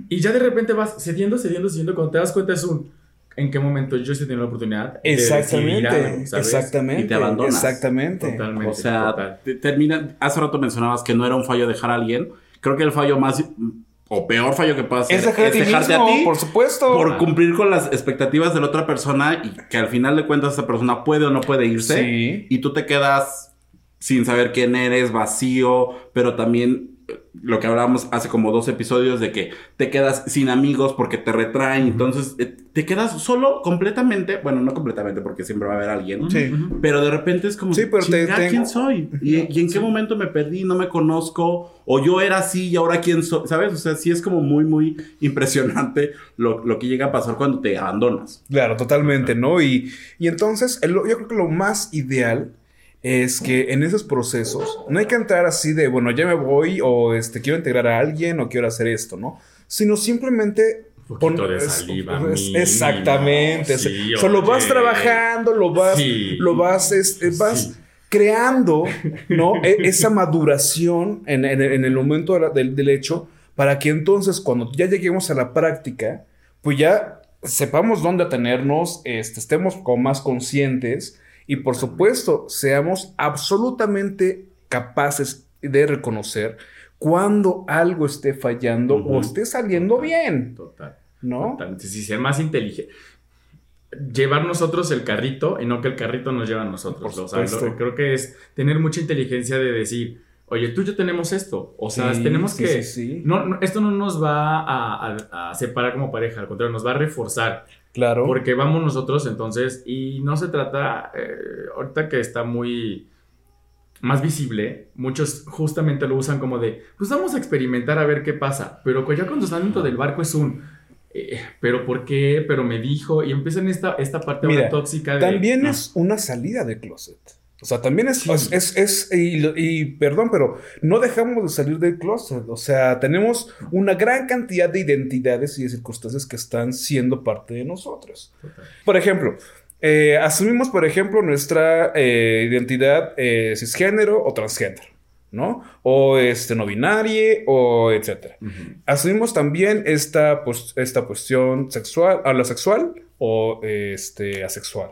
Y ya de repente vas cediendo, cediendo, cediendo. Cuando te das cuenta es un. ¿En qué momento yo estoy teniendo la oportunidad? de decidir Exactamente, exactamente. Y te abandonas. Exactamente. Totalmente. O sea, total. te- termina. Hace rato mencionabas que no era un fallo dejar a alguien. Creo que el fallo más o peor fallo que puedas hacer Es dejar a ti dejarte mismo, a ti por supuesto. por cumplir con las expectativas de la otra persona y que al final de cuentas esa persona puede o no puede irse Sí. y tú te quedas sin saber quién eres, vacío, pero también lo que hablábamos hace como dos episodios de que te quedas sin amigos porque te retraen, entonces eh, te quedas solo completamente, bueno, no completamente porque siempre va a haber alguien, Sí. Pero de repente es como, Sí, pero te- "Chinga, te- ¿quién soy? ¿Y, y en qué momento me perdí? No me conozco. O yo era así y ahora quién soy. ¿Sabes? O sea, sí es como muy, muy impresionante lo, lo que llega a pasar cuando te abandonas. Claro, totalmente, ¿no? Y, y entonces, el- yo creo que lo más ideal es que en esos procesos no hay que entrar así de, bueno, ya me voy o este, quiero integrar a alguien o quiero hacer esto, ¿no? Sino simplemente... Un poquito de es- saliva es- exactamente. sí, o sea, lo vas trabajando, lo vas, Sí. lo vas, este, vas Sí. creando, ¿no? E- esa maduración en, en- en el momento de la- del, del hecho para que entonces cuando ya lleguemos a la práctica, pues ya sepamos dónde atenernos, este, estemos como más conscientes y por supuesto seamos absolutamente capaces de reconocer cuando algo esté fallando o esté saliendo bien, Total. ¿no? Totalmente. Sí, ser más inteligente. Llevar nosotros el carrito y no que el carrito nos lleve a nosotros. Por O sea, lo- supuesto. creo que es tener mucha inteligencia de decir, oye, tú y yo tenemos esto. O sea, Sí, tenemos sí, que... sí, sí. No, no, esto no nos va a, a- a separar como pareja, al contrario, nos va a reforzar. Claro. Porque vamos nosotros entonces, y no se trata, eh, ahorita que está muy más visible, muchos justamente lo usan como de, pues vamos a experimentar a ver qué pasa, pero ya cuando están dentro del barco es un, eh, pero ¿por qué? Pero me dijo, y empiezan esta, esta parte Mira, tóxica de... También no, es una salida de closet. O sea, también es, Sí. es, es, es- y, perdón, pero no dejamos de salir del closet. O sea, tenemos una gran cantidad de identidades y de circunstancias que están siendo parte de nosotros. Por ejemplo, eh, asumimos, por ejemplo, nuestra eh, identidad eh, cisgénero o transgénero, ¿no? O este, no binaria o etcétera. Asumimos también esta, pues, esta cuestión sexual, a la sexual o este, asexual.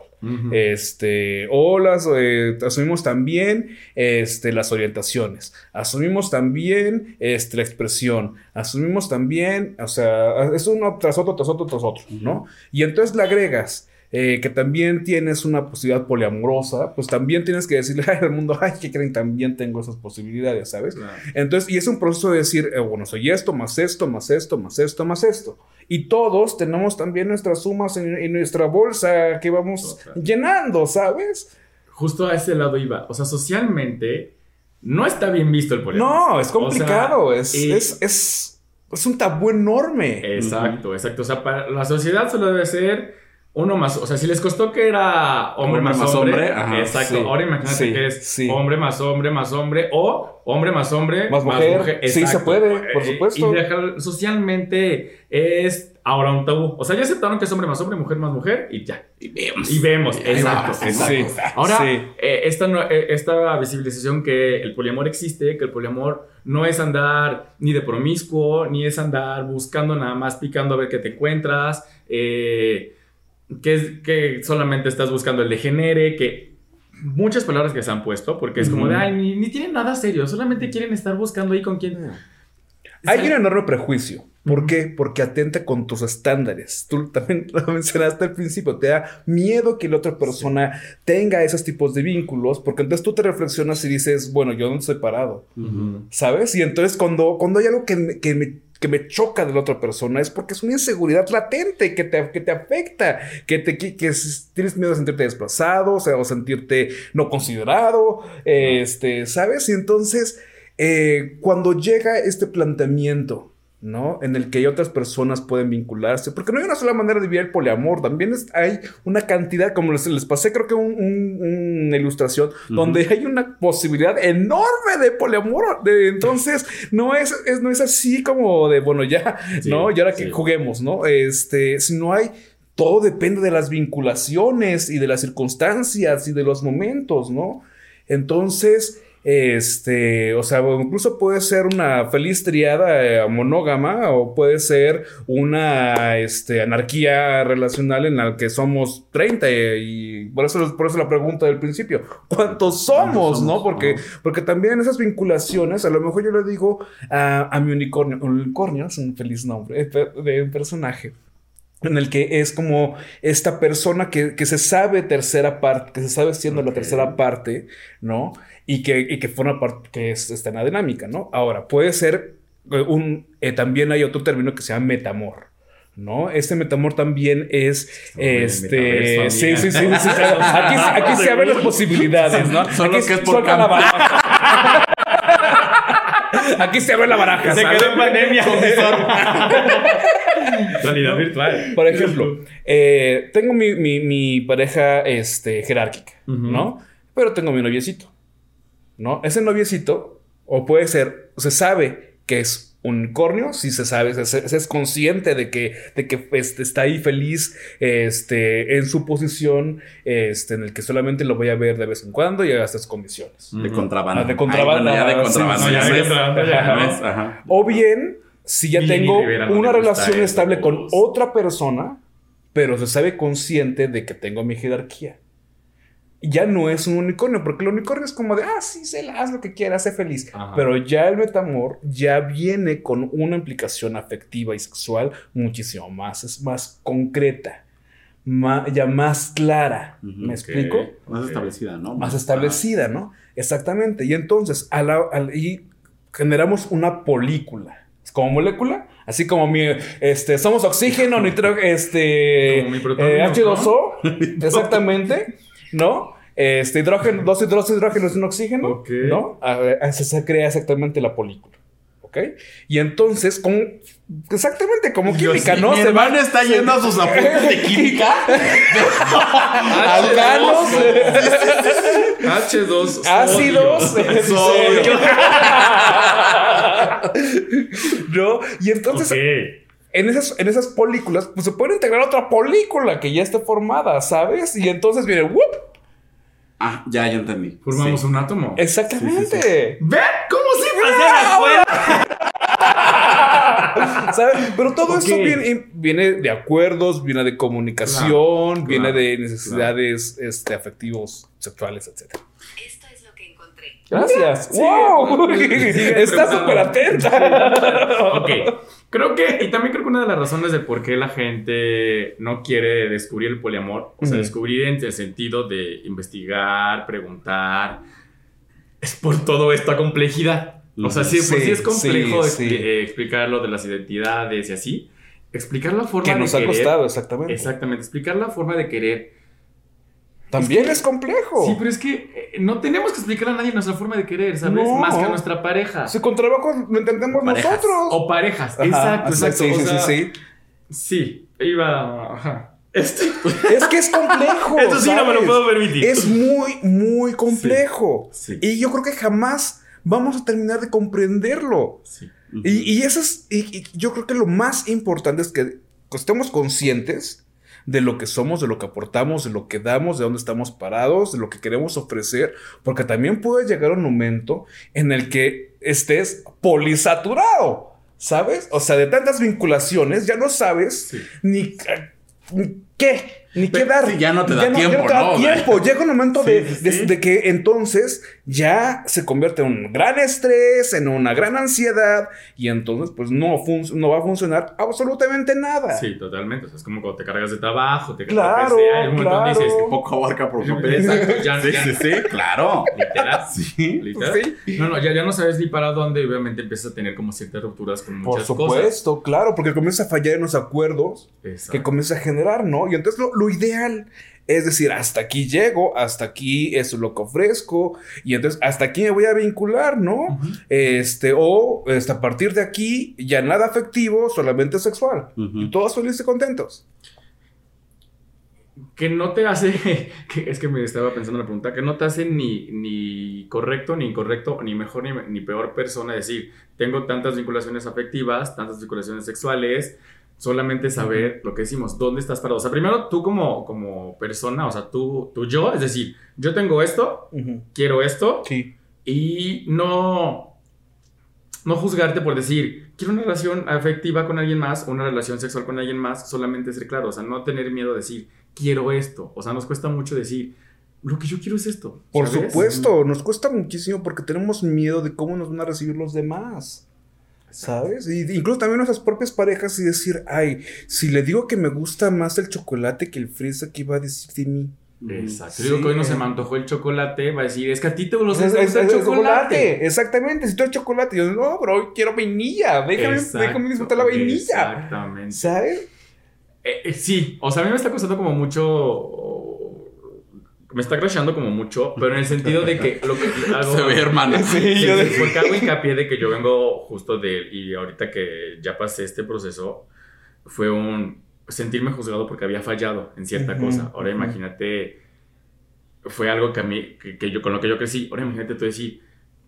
Este, o las, eh, asumimos también este, las orientaciones, asumimos también este, la expresión, asumimos también, o sea, es uno tras otro, tras otro, tras otro, ¿no? Y entonces le agregas eh, que también tienes una posibilidad poliamorosa, pues también tienes que decirle al mundo, ay, que creen? También tengo esas posibilidades, ¿sabes? Entonces, y es un proceso de decir, eh, bueno, soy esto, más esto, más esto, más esto, más esto. Y todos tenemos también nuestras sumas en, en nuestra bolsa que vamos llenando, ¿sabes? Justo a ese lado iba. O sea, socialmente no está bien visto el poliamor. No, es complicado, O sea, es, es, es, es un tabú enorme. Exacto, exacto. O sea, para la sociedad solo debe ser uno más. O sea, si les costó que era hombre, Hombre más, más hombre. hombre, ajá, exacto. sí, Ahora imagínate sí, que es sí. hombre más hombre más hombre o hombre más hombre Más mujer. Sí, se puede, por Eh, supuesto. Y dejar- socialmente es ahora un tabú. O sea, ya aceptaron que es hombre más hombre, mujer más mujer y ya. Y vemos. Y vemos, exacto, exacto. Ahora, eh, esta, no- eh, esta visibilización que el poliamor existe, que el poliamor no es andar ni de promiscuo, ni es andar buscando nada más picando a ver qué te encuentras, eh, que, es, que solamente estás buscando el degenere, que muchas palabras que se han puesto, porque es como de, ay, ni, ni tienen nada serio, solamente quieren estar buscando ahí con quién. Hay un enorme prejuicio. ¿Por qué? Porque atenta con tus estándares. Tú también lo mencionaste al principio. Te da miedo que la otra persona tenga esos tipos de vínculos, porque entonces tú te reflexionas y dices, bueno, yo no estoy parado. Ujú. ¿Sabes? Y entonces cuando, cuando hay algo que que me, que me choca de la otra persona es porque es una inseguridad latente que te, que te afecta, que, te, que, tienes miedo a sentirte desplazado, o, sea, o sentirte no considerado, este, ¿sabes? Y entonces, eh, cuando llega este planteamiento ¿no? En el que otras personas pueden vincularse, porque no hay una sola manera de vivir el poliamor, también es- hay una cantidad, como les, les pasé creo que un- un- una ilustración, donde hay una posibilidad enorme de poliamor, de, entonces no es, es- no es así como de, bueno, ya, Sí, ¿no? Y ahora que sí. juguemos, ¿no? Este, si no hay... Todo depende de las vinculaciones y de las circunstancias y de los momentos, ¿no? Entonces, este, o sea, incluso puede ser una feliz triada eh, monógama o puede ser una este, anarquía relacional en la que somos 30 y por eso, por eso la pregunta del principio, ¿cuántos somos? somos? ¿no? Porque, porque también esas vinculaciones, a lo mejor yo le digo a, a mi unicornio, un unicornio es un feliz nombre eh, de un personaje en el que es como esta persona que, que se sabe tercera parte, que se sabe siendo la Ok. tercera parte, ¿no? Y que, y que forma parte, que es, está en la dinámica, ¿no? Ahora, puede ser eh, un, eh, también hay otro término que se llama metamor. ¿No? Este metamor también es este. Sí, sí, sí, sí, sí. Aquí, aquí se abren las posibilidades, ¿no? Solo Aquí que es por la baraja. Aquí se abre la baraja. Se ¿sabes? quedó en pandemia. Realidad virtual. Por ejemplo, eh, tengo mi, mi- mi pareja este, jerárquica. ¿no? Pero tengo mi noviecito, ¿no? Ese noviecito, o puede ser, se sabe que es un unicornio, si se sabe, se, es consciente de que, de que este, está ahí feliz este, en su posición, este, en el que solamente lo voy a ver de vez en cuando y a estas condiciones. De contrabando. Ah, de contrabando. Ay, bueno, ya de sí, contrabando. ves, ajá. O bien, si ya tengo una relación estable con otra persona, pero se sabe consciente de que tengo mi jerarquía. Ya no es un unicornio, porque el unicornio es como de, ah, sí, se haz lo que quieras, sé feliz. Ajá. Pero ya el metamor ya viene con una implicación afectiva y sexual muchísimo más, es más concreta, ya más clara. ¿Me explico? Más establecida, ¿no? más establecida, ¿no? Exactamente. Y entonces, a la- al- y generamos una polícula. Es como molécula, así como mi, este, somos oxígeno, nitrógeno, este, Como mi protonio, eh, H2O, exactamente, ¿no? Este, hidrógeno, dos, dos hidrógenos y un oxígeno, Ok. ¿no? A ver, así se crea exactamente la polícula, ¿ok? Y entonces, como, exactamente como química, sí, ¿no? Mi Se hermano va- está yendo a sus apuntes de química. alcanos, H2. ácidos, Sodio. ¿no? Y entonces, en, esas, en esas películas, pues se puede integrar otra película que ya esté formada, ¿sabes? Y entonces viene, ¡whoop! Ah, ya, ya entendí. Formamos Sí. un átomo. Exactamente. ¿Ven? ¿Cómo se pasa la escuela? ¿Sabes? Pero todo Ok. esto viene, viene de acuerdos, viene de comunicación, Claro, viene claro, de necesidades este, afectivos, sexuales, etc. Esto es lo que encontré. Gracias. Sí, ¡Wow! pues, Está súper atenta. Ok, creo que, y también creo que una de las razones de por qué la gente no quiere descubrir el poliamor, o sea, descubrir en el sentido de investigar, preguntar, es por todo esta complejidad. O sea, sí, por Sí, sí es complejo sí, expli- sí. explicar lo de las identidades y así. Explicar la forma Que de nos ha querer. costado, exactamente. Exactamente, explicar la forma de querer. También es complejo. Sí, pero es que eh, no tenemos que explicarle a nadie nuestra forma de querer, ¿sabes? No. Más que a nuestra pareja. Si con trabajo lo entendemos Parejas. nosotros. O parejas. Ajá, exacto, exacto. Sí, o sí, sea, sí, sí. Sí, iba. Ajá. Este, Es que es complejo. esto sí no me lo puedo permitir. Es muy, muy complejo. Sí. Y yo creo que jamás vamos a terminar de comprenderlo. Sí. Y, y eso es, y, y yo creo que lo más importante es que estemos conscientes de lo que somos, de lo que aportamos, de lo que damos, de dónde estamos parados, de lo que queremos ofrecer, porque también puede llegar un momento en el que estés polisaturado, ¿sabes? O sea, de tantas vinculaciones, ya no sabes Sí. ni, ni qué, ni qué dar. sí, ya no te da tiempo, te da ¿no? O sea, tiempo. Llega un momento Sí, de, sí, de- de que entonces ya se convierte en un gran estrés, en una gran ansiedad, y entonces pues no, no va a funcionar absolutamente nada. Sí, totalmente. O sea, es como cuando te cargas de trabajo, te Claro, lo que sea, hay un momento donde claro. dices, Poco abarca por. Exacto, ya, Sí, ya- sí, sí, claro. Literal. Sí. Literal. Sí. No, no, ya, ya no sabes ni para dónde, obviamente empiezas a tener como ciertas rupturas con Por muchas supuesto, claro, porque comienza a fallar en los acuerdos cosas. Exacto. que comienza a generar, ¿no? Y entonces lo, lo ideal Es decir, hasta aquí llego, hasta aquí eso es lo que ofrezco, y entonces hasta aquí me voy a vincular, ¿no? Este, o este, a partir de aquí ya nada afectivo, solamente sexual. Y todos felices y contentos. que no te hace, que es que me estaba pensando en la pregunta, que no te hace ni, ni correcto, ni incorrecto, ni mejor, ni, ni peor persona decir, tengo tantas vinculaciones afectivas, tantas vinculaciones sexuales, solamente saber lo que decimos, dónde estás parado. O sea, primero tú como, como persona, o sea, tú, tú yo, es decir, yo tengo esto, quiero esto, Sí. y no, no juzgarte por decir, quiero una relación afectiva con alguien más una relación sexual con alguien más, solamente ser claro, o sea, no tener miedo a decir, quiero esto, o sea, nos cuesta mucho decir, lo que yo quiero es esto. Por ¿sabes? supuesto, nos cuesta muchísimo porque tenemos miedo de cómo nos van a recibir los demás. ¿Sabes? Y incluso también nuestras propias parejas y decir, ay, si le digo que me gusta más el chocolate que el fresa, ¿qué va a decir de mí? Exacto. Sí. Digo que hoy no se me antojó el chocolate, va a decir, es que a ti te gusta el chocolate. Exactamente. Si tú eres chocolate, yo no, bro, hoy quiero vainilla. Déjame, Exacto, déjame disfrutar la vainilla. Exactamente. ¿Sabes? Eh, eh, sí, o sea, a mí me está costando como mucho. Me está crashando como mucho, pero en el sentido de que. Lo que algo- Se ve, hermana. Sí, Sí, yo de- porque hago hincapié de que yo vengo justo de. Y ahorita que ya pasé este proceso, fue un. Sentirme juzgado porque había fallado en cierta Ujú, cosa. Ahora ujú. imagínate. Fue algo que a mí. Que, que yo, con lo que yo crecí. Ahora imagínate tú decir.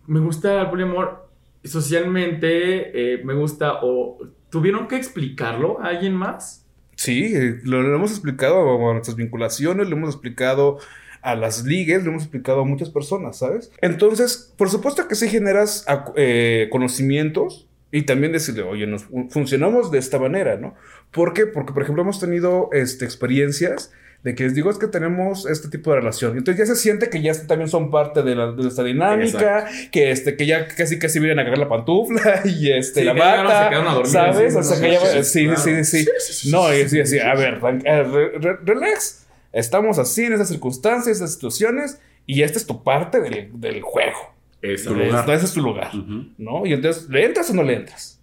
Me gusta el poliamor. Socialmente. eh, me gusta. O. ¿Tuvieron que explicarlo a alguien más? Sí, eh, lo, lo hemos explicado a nuestras vinculaciones, lo hemos explicado a las ligues, lo hemos explicado a muchas personas, ¿sabes? Entonces, por supuesto que sí generas eh, conocimientos y también decirle, oye, nos fun- funcionamos de esta manera, ¿no? ¿Por qué? Porque, por ejemplo, hemos tenido este, experiencias de que les digo es que tenemos este tipo de relación. Entonces ya se siente que ya también son parte de, la, de esta dinámica, que, este, que ya casi casi vienen a cagar la pantufla y este, Sí, la bata, dormir ¿sabes? O sea, ¿no? que ya, Sí, sí, sí, sí. No, y sí, sí, a ver, eh, re- re- relax. Estamos así en esas circunstancias, esas situaciones, y esta es tu parte del, del juego. Eso. Tu lugar. Ese es tu lugar, Ujú. ¿no? Y entonces, ¿le entras o no le entras?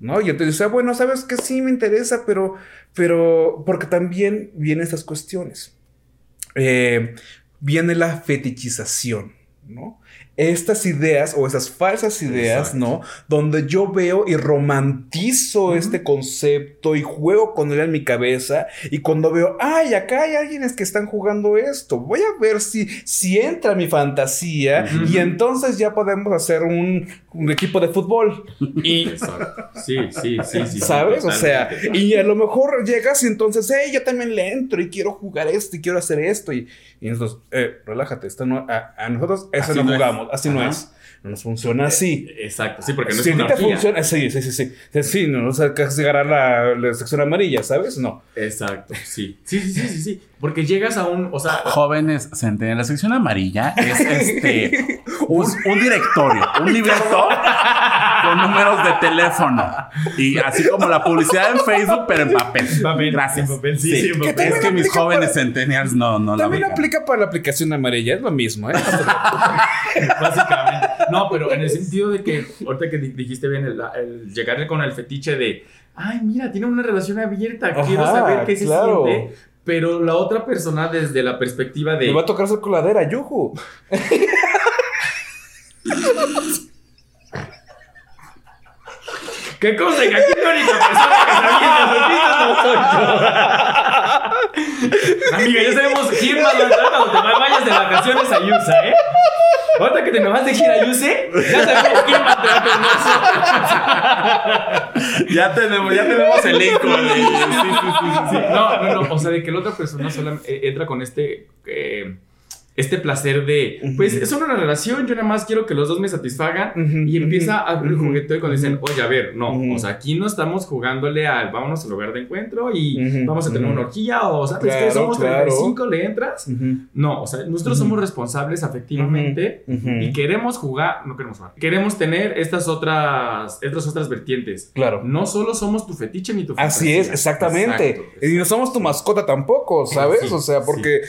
¿No? Y entonces, ah, bueno, sabes que sí me interesa, pero, pero, porque también vienen estas cuestiones. Eh, viene la fetichización, ¿no? Estas ideas o esas falsas ideas, Exacto. ¿no? Donde yo veo y romantizo este concepto y juego con él en mi cabeza y cuando veo, ay, acá hay alguienes que están jugando esto, voy a ver si, si entra mi fantasía y entonces ya podemos hacer un, un equipo de fútbol. Y Exacto. Sí, sí, sí, sí. sí, ¿Sabes? O sea, y a lo mejor llegas y entonces, hey, yo también le entro y quiero jugar esto y quiero hacer esto. Y, y nosotros, eh, relájate, esto no, a, a nosotros eso no es. jugamos, así no es. No nos funciona así. Exacto, sí, porque no si es a una te funciona, sí, sí, sí, sí. Sí, no, sea, casi agarrar la, la sección amarilla, ¿sabes? No. Exacto, sí. Sí, sí, sí, sí, sí. Porque llegas a un, o sea, Jóvenes, se entiende, la sección amarilla es este un, un directorio, un libreto números de teléfono. Y así como la publicidad en Facebook, pero en papel. Papel, Gracias. en papel, sí, sí, en papel. Es que mis jóvenes para- centennials no, no la También aplica para la aplicación amarilla, es lo mismo, ¿eh? básicamente. No, pero en el sentido de que, ahorita que di- dijiste bien, el, el llegar con el fetiche de, ay, mira, tiene una relación abierta, quiero Ajá, saber qué claro. se siente. Pero la otra persona desde la perspectiva de... Me va a tocar ser coladera, yuju. ¿Qué cosa? Que aquí la única persona que se avienta soy yo. Amiga, ya sabemos quién va a entrar cuando te vayas de vacaciones a Yusa, ¿eh? Ahorita que te me vas de gira a Yuse, ya sabemos quién va a entrar con nosotros. Ya tenemos, ya tenemos el link. sí, sí, sí. No, no, no. O sea, de que la otra persona solamente entra con este. eh, este placer de, pues es solo una relación, yo nada más quiero que los dos me satisfagan y empieza a abrir el juguete cuando dicen, oye, a ver, no, o sea, aquí no estamos jugándole al vámonos al lugar de encuentro y vamos a tener una horquilla o, ¿sabes Claro, que Somos claro. 35, ¿le entras? No, o sea, nosotros somos responsables afectivamente y queremos jugar, no queremos jugar, queremos tener estas otras, estas otras vertientes. Claro. No solo somos tu fetiche ni tu Así fantasía. es, exactamente. Exacto, Y no somos tu mascota tampoco, ¿sabes? Sí, o sea, sí. porque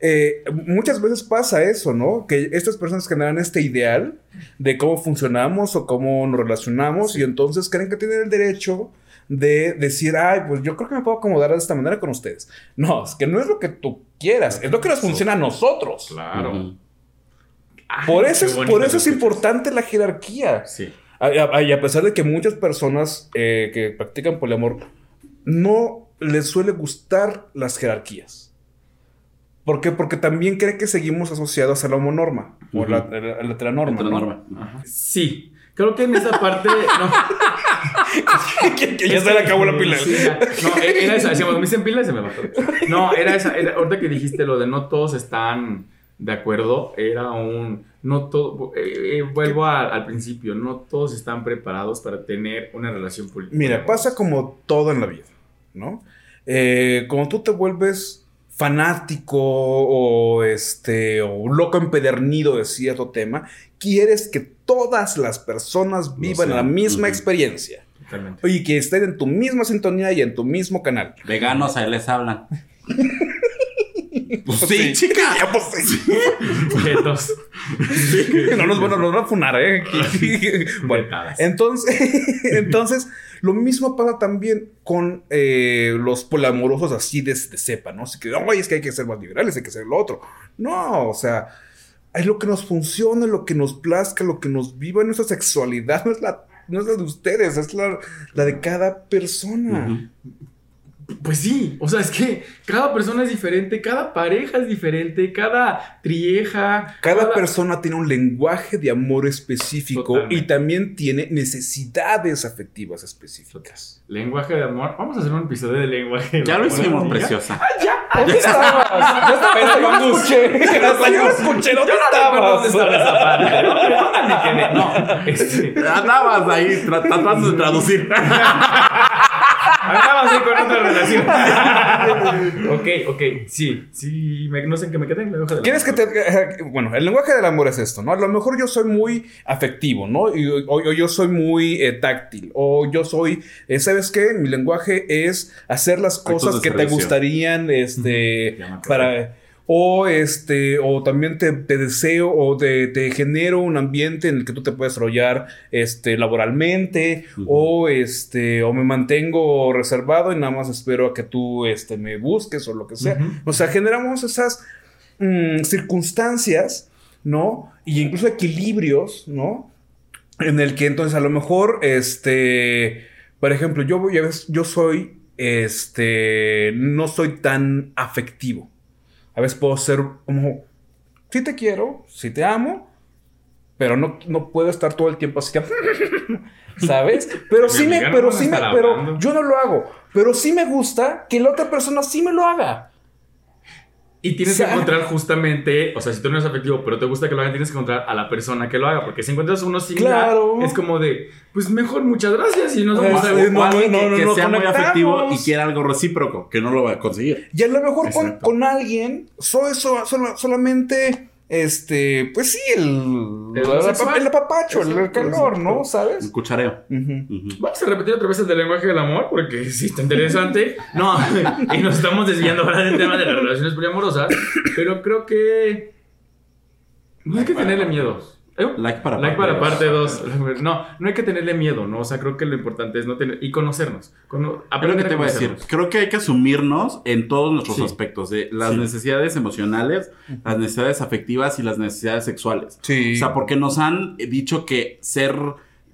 eh, muchas veces pasa eso, ¿no? Que estas personas generan este ideal de cómo funcionamos o cómo nos relacionamos y entonces creen que tienen el derecho de decir, ay, pues yo creo que me puedo acomodar de esta manera con ustedes. No, es que no es lo que tú quieras, es lo que nos funciona a nosotros. Claro. Ay, Por eso, es, por eso importante la jerarquía. Sí. Y a pesar de que muchas personas eh, que practican poliamor no les suele gustar las jerarquías. ¿Por qué? Porque también cree que seguimos asociados a la homonorma o la, a la- la heteronorma. Sí. Creo que en esa parte. No. que, que ya se le acabó la pila. Sí. No, era esa. Decíamos, me dicen pila y se me bajó. No, era esa. era- ahorita que dijiste lo de no todos están de acuerdo, era un. No todo. eh, eh, vuelvo a- al principio. No todos están preparados para tener una relación política. Mira, pasa como todo en la vida, ¿no? Eh, como tú te vuelves fanático o este o loco empedernido de cierto tema, quieres que todas las personas vivan la misma experiencia Totalmente. y que estén en tu misma sintonía y en tu mismo canal. Veganos, ahí les hablan. Pues Sí. sí, chica. Ya, pues, sí. Objetos. no nos van a, nos van a funar, ¿eh? bueno, entonces, entonces, lo mismo pasa también con eh, los poliamorosos así de, de cepa, ¿no? Así que, oye, es que hay que ser más liberales, hay que ser lo otro. No, o sea, es lo que nos funciona, lo que nos plazca, lo que nos viva nuestra sexualidad, no es la, no es la de ustedes, es la, la de cada persona. Pues sí, o sea, es que cada persona es diferente, cada pareja es diferente, cada trieja. Cada persona tiene un lenguaje de amor específico Totalmente. y también tiene necesidades afectivas específicas. Lenguaje de amor. Vamos a hacer un episodio de lenguaje de Ya lo amor. hicimos, ¿Ya? preciosa. ¿Dónde estabas? Yo estaba, yo lo escuché. Yo lo escuché. ¿Dónde ¿Dónde estaba estabas? esa parte? ¿Dónde me quedé? No, este, Andabas ahí tra- tratando de traducir. andaba así con otra relación. ok, ok, sí, sí, me- no sé en qué me quedé. en lenguaje del ¿Quieres que te.? eh, Bueno, el lenguaje del amor es esto, ¿no? A lo mejor yo soy muy afectivo, ¿no? Y- o, o yo soy muy eh, táctil. O yo soy. eh, ¿Sabes qué? Mi lenguaje es hacer las cosas que te gustarían, este. Para. O este, o también te, te deseo o te, te genero un ambiente en el que tú te puedes desarrollar este, laboralmente, o este, o me mantengo reservado y nada más espero a que tú este, me busques o lo que sea. O sea, generamos esas mm, circunstancias, ¿no? Y incluso equilibrios, ¿no? En el que entonces a lo mejor, este, por ejemplo, yo yo soy, este, no soy tan afectivo. A veces puedo ser como, sí te quiero, sí te amo, pero no, no puedo estar todo el tiempo así, ¿sabes? Pero sí me, no pero sí me, pero yo no lo hago. Pero sí me gusta que la otra persona sí me lo haga. Y tienes O sea- que encontrar justamente, o sea, si tú no eres afectivo, pero te gusta que lo hagan, tienes que encontrar a la persona que lo haga. Porque si encuentras uno similar, Claro. es como de, pues mejor, muchas gracias. Y no Es- somos O Eh, no, alguien no, que, no, que no, sea muy afectivo y quiera algo recíproco, que no lo va a conseguir. Y a lo mejor con, con alguien soy so- solo- solamente, este, pues sí, el, El el, el el, calor, ¿no? ¿Sabes? cuchareo. Ujú. Ujú. Vamos a repetir otra vez el del lenguaje del amor, porque sí está interesante. No, y nos estamos desviando ahora del tema de las relaciones poliamorosas, pero creo que no hay que tenerle miedo. ¿Eh? Like para Like para parte parte 2. No, no hay que tenerle miedo, ¿no? O sea, creo que lo importante es no tener. y conocernos. Cono- aprender que te voy a decir. Creo que hay que asumirnos en todos nuestros Sí. aspectos, de las Sí. necesidades emocionales, las necesidades afectivas y las necesidades sexuales. Sí. O sea, porque nos han dicho que ser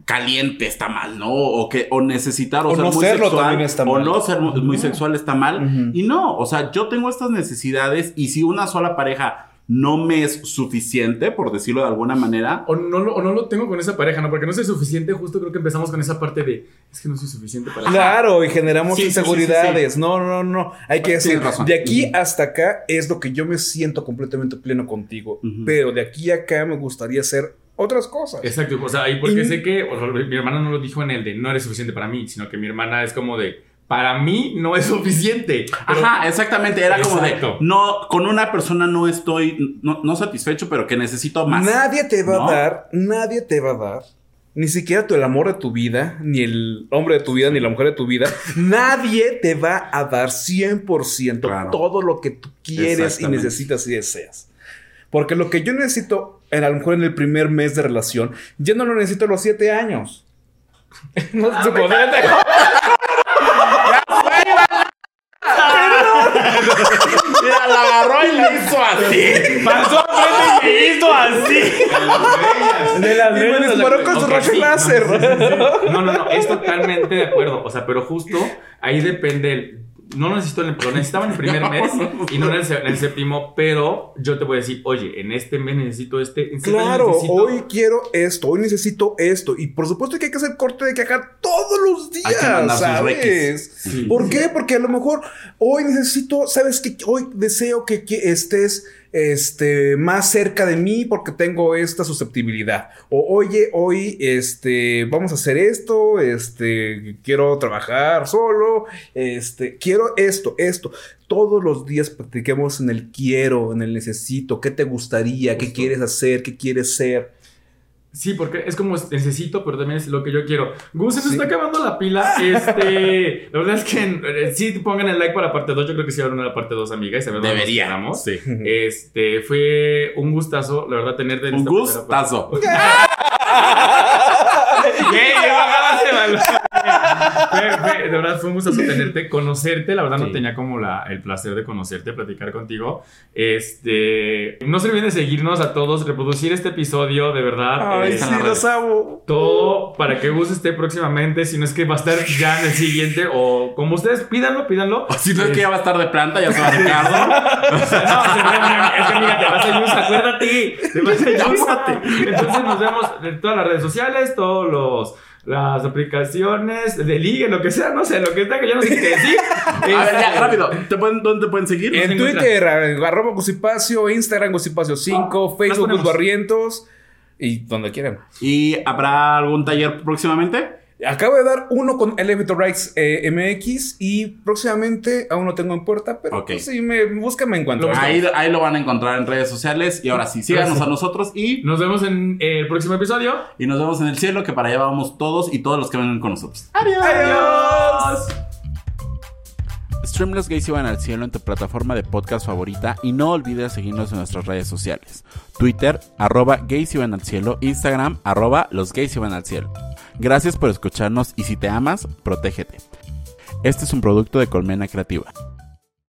caliente está mal, ¿no? O que o necesitar o, O ser no muy serlo sexual también está o mal. no ser muy, sexual está mal y no, o sea, yo tengo estas necesidades y si una sola pareja no me es suficiente, por decirlo de alguna manera, O no, lo, o no lo tengo con esa pareja, ¿no? Porque no soy suficiente. Justo creo que empezamos con esa parte de. Es que no soy suficiente para. Claro, y generamos Sí, sí, sí, inseguridades. No, no, no. Hay que decir, razón. de aquí hasta acá es lo que yo me siento completamente pleno contigo. Pero de aquí a acá me gustaría hacer otras cosas. Exacto, o sea, y porque Y- sé que o sea, mi hermana no lo dijo en el de no eres suficiente para mí, sino que mi hermana es como de para mí no es suficiente. Pero- Ajá, exactamente. Era como de, Exacto. no, con una persona no estoy, no, no satisfecho, pero que necesito más. Nadie te va ¿No? a dar, nadie te va a dar, ni siquiera tú el amor de tu vida, ni el hombre de tu vida, ni la mujer de tu vida, nadie te va a dar 100% Claro. todo lo que tú quieres y necesitas y deseas. Porque lo que yo necesito, en, a lo mejor en el primer mes de relación, ya no lo necesito a los 7 años. No se puede. Mira, la agarró y la hizo así. Pasó enfrente y me hizo así. De las Y me disparó con su rayo láser. No, no, no, es totalmente de acuerdo. O sea, pero justo ahí depende el- No lo necesito en el, lo necesitaba en el primer mes y no en el, se- en el séptimo, pero yo te voy a decir, oye, en este mes necesito este. en este Claro, necesito- hoy quiero esto, hoy necesito esto. Y por supuesto que hay que hacer corte de caja todos los días, Hay que. ¿Por qué? Porque a lo mejor hoy necesito, ¿sabes qué? Hoy deseo que, que estés este, más cerca de mí porque tengo esta susceptibilidad. O oye, hoy este, vamos a hacer esto, este, quiero trabajar solo, este, quiero esto, esto. Todos los días practiquemos en el quiero, en el necesito, qué te gustaría, qué quieres hacer, qué quieres ser. Sí, porque es como necesito, pero también es lo que yo quiero. Gus, se nos Sí. está acabando la pila. Este, la verdad es que eh, sí pongan el like para la parte 2. Yo creo que sí haber una parte 2, amiga, y saber dónde nos Debería. quedamos. Sí. Este, fue un gustazo, la verdad, tenerte en Un gustazo. Bajaste, Malo. Fue- fue- de verdad fue un gustazo tenerte, conocerte. La verdad no Sí. tenía como la, el placer de conocerte, platicar contigo. Este, no se olviden de seguirnos a todos, reproducir este episodio, de verdad. Ay, eh, sí, los amo. todo para que Gus esté próximamente, si no es que va a estar ya en el siguiente o como ustedes pídanlo, pídanlo. O si no es que ya va a estar de planta, ya se va Ricardo. No, se ve, es que amiga, te vas a Yus, acuérdate. Te vas a Yus. Entonces nos vemos en todas las redes sociales, todos los las aplicaciones de ligue, lo que sea, no sé, lo que está que ya no sé qué decir. A ver, ya, rápido. ¿Te pueden, ¿Dónde te pueden seguir? En? Twitter, arroba Gusipacio, Instagram Gusipacio 5, Facebook ponemos. Gus Barrientos y donde quieran. ¿Y habrá algún taller próximamente? Acabo de dar uno con Elevator Rights eh, MX y próximamente aún no tengo en puerta, pero Ok. pues, si me buscan me encuentro. Ahí, ahí lo van a encontrar en redes sociales. Y ahora sí, síganos a nosotros y, Nos vemos en el próximo episodio. y nos vemos en el cielo, que para allá vamos todos y todos los que vengan con nosotros. Adiós. Stream Los Gays iban al cielo en tu plataforma de podcast favorita y no olvides seguirnos en nuestras redes sociales. Twitter, arroba gays iban al cielo, Instagram, arroba los gays iban al cielo. Gracias por escucharnos y si te amas, protégete. Este es un producto de Colmena Creativa.